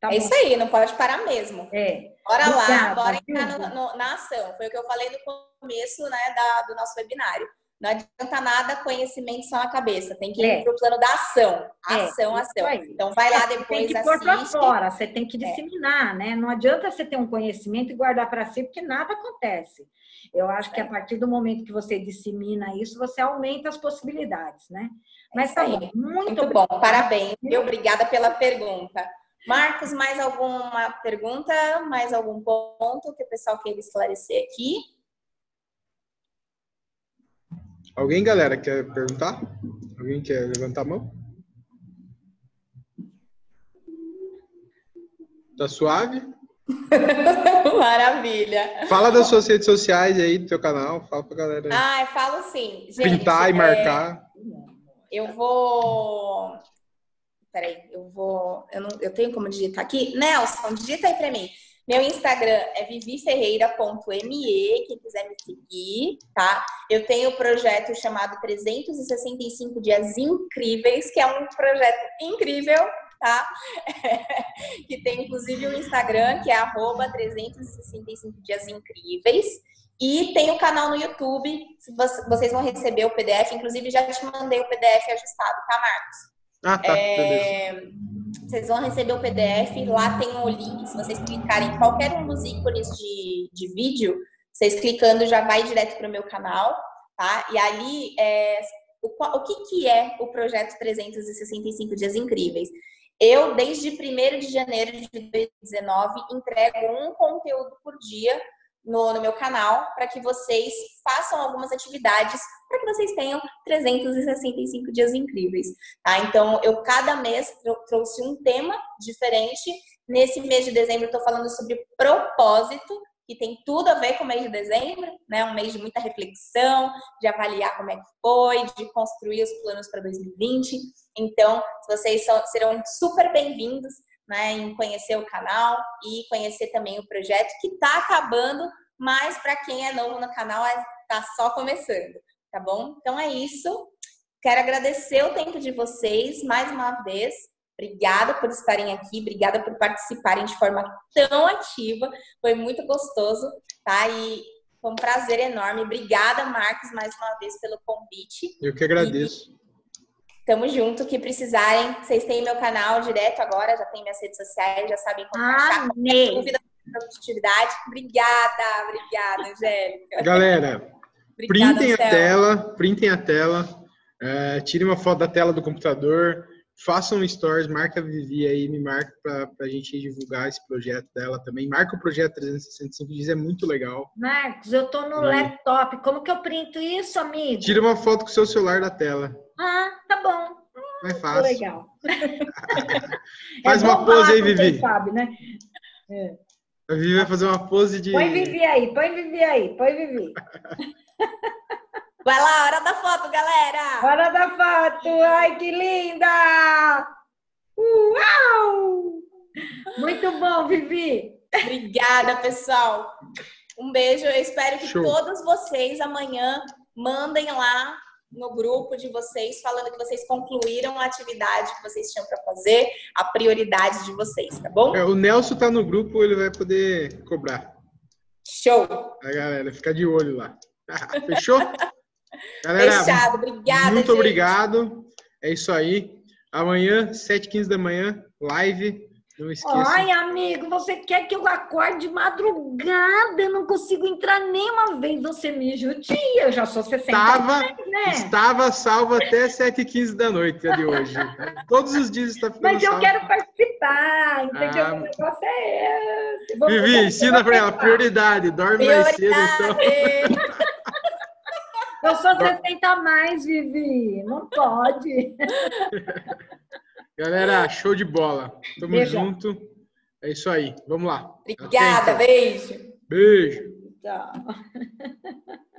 Tá é bom. isso aí, não pode parar mesmo. É. Bora lá, bora entrar no, no, na ação. Foi o que eu falei no começo né, da, do nosso webinário. Não adianta nada conhecimento só na cabeça, tem que ir é. para o plano da ação. Ação, é, ação. Então vai lá depois, tem que pôr para fora, você tem que é. disseminar, é. né? Não adianta você ter um conhecimento e guardar para si, porque nada acontece. Eu acho que a é. partir do momento que você dissemina isso, você aumenta as possibilidades, né? Mas tá bom, muito, muito bom, parabéns. E obrigada pela pergunta. Marcos, mais alguma pergunta? Mais algum ponto que o pessoal queira esclarecer aqui? Alguém, galera, quer perguntar? Alguém quer levantar a mão? Tá suave? Maravilha. Fala das suas redes sociais aí, do teu canal. Fala pra galera aí. Ah, eu falo sim. Gente, Pintar e é, marcar. Eu vou. Peraí, eu vou. Eu, não... eu tenho como digitar aqui. Nelson, digita aí pra mim. Meu Instagram é viviferreira.me, quem quiser me seguir, tá? Eu tenho um projeto chamado 365 Dias Incríveis, que é um projeto incrível, tá? que tem inclusive o um Instagram, que é arroba 365 Dias Incríveis. E tem o canal no YouTube, vocês vão receber o PDF, inclusive já te mandei o PDF ajustado, tá, Marcos? Ah, tá. É... Vocês vão receber o PDF, lá tem o link, se vocês clicarem em qualquer um dos ícones de, de vídeo, vocês clicando já vai direto para o meu canal, tá? E ali, é, o, o que, que é o projeto 365 Dias Incríveis? Eu, desde 1 de janeiro de 2019, entrego um conteúdo por dia no, no meu canal para que vocês façam algumas atividades para que vocês tenham 365 dias incríveis. Tá? Então, eu cada mês trouxe um tema diferente. Nesse mês de dezembro, estou falando sobre propósito, que tem tudo a ver com o mês de dezembro, né? Um mês de muita reflexão, de avaliar como é que foi, de construir os planos para 2020. Então, vocês serão super bem-vindos né, em conhecer o canal e conhecer também o projeto que está acabando, mas para quem é novo no canal está só começando, tá bom? Então é isso. Quero agradecer o tempo de vocês mais uma vez. Obrigada por estarem aqui, obrigada por participarem de forma tão ativa. Foi muito gostoso, tá? E foi um prazer enorme. Obrigada, Marcos, mais uma vez pelo convite. Eu que agradeço. E Tamo junto, que precisarem. Vocês têm meu canal direto agora, já tem minhas redes sociais, já sabem como ah, achar. Qualquer dúvida produtividade. Obrigada, obrigada, Angélica. Galera, obrigada, printem a tela, printem a tela, é, tirem uma foto da tela do computador, façam stories, marca a Vivi aí, me marca para a gente divulgar esse projeto dela também. Marca o projeto 365 dias, é muito legal. Marcos, eu tô no é. laptop, como que eu printo isso, amigo? Tira uma foto com o seu celular da tela. Ah, tá bom. É fácil. Legal. Faz é uma pose aí, Vivi. Sabe, né? É. A Vivi vai fazer uma pose de. Põe Vivi aí, põe Vivi aí, põe Vivi. Vai lá, hora da foto, galera! Hora da foto! Ai, que linda! Uau! Muito bom, Vivi! Obrigada, pessoal! Um beijo. Eu espero que Show. todos vocês amanhã mandem lá no grupo de vocês falando que vocês concluíram a atividade que vocês tinham para fazer, a prioridade de vocês, tá bom? É, o Nelson tá no grupo, ele vai poder cobrar. Show! A galera, fica de olho lá. Fechou? Galera, Fechado, obrigada. Muito gente. obrigado. É isso aí. Amanhã, 7h15 da manhã, live não esqueça. Ai, amigo, você quer que eu acorde de madrugada? Eu não consigo entrar nenhuma vez. Você me judia. Eu já sou 60 estava, né? Estava salvo até 7h15 da noite de hoje. Todos os dias está ficando Mas eu salvo. quero participar, entendeu? Ah, o negócio é esse. Vivi, ensina para ela. Prioridade. Dorme prioridade. mais cedo, então. Eu sou 60 a mais, Vivi. Não pode. Galera, show de bola. Tamo beijo. junto. É isso aí. Vamos lá. Obrigada, beijo. Beijo. Tchau.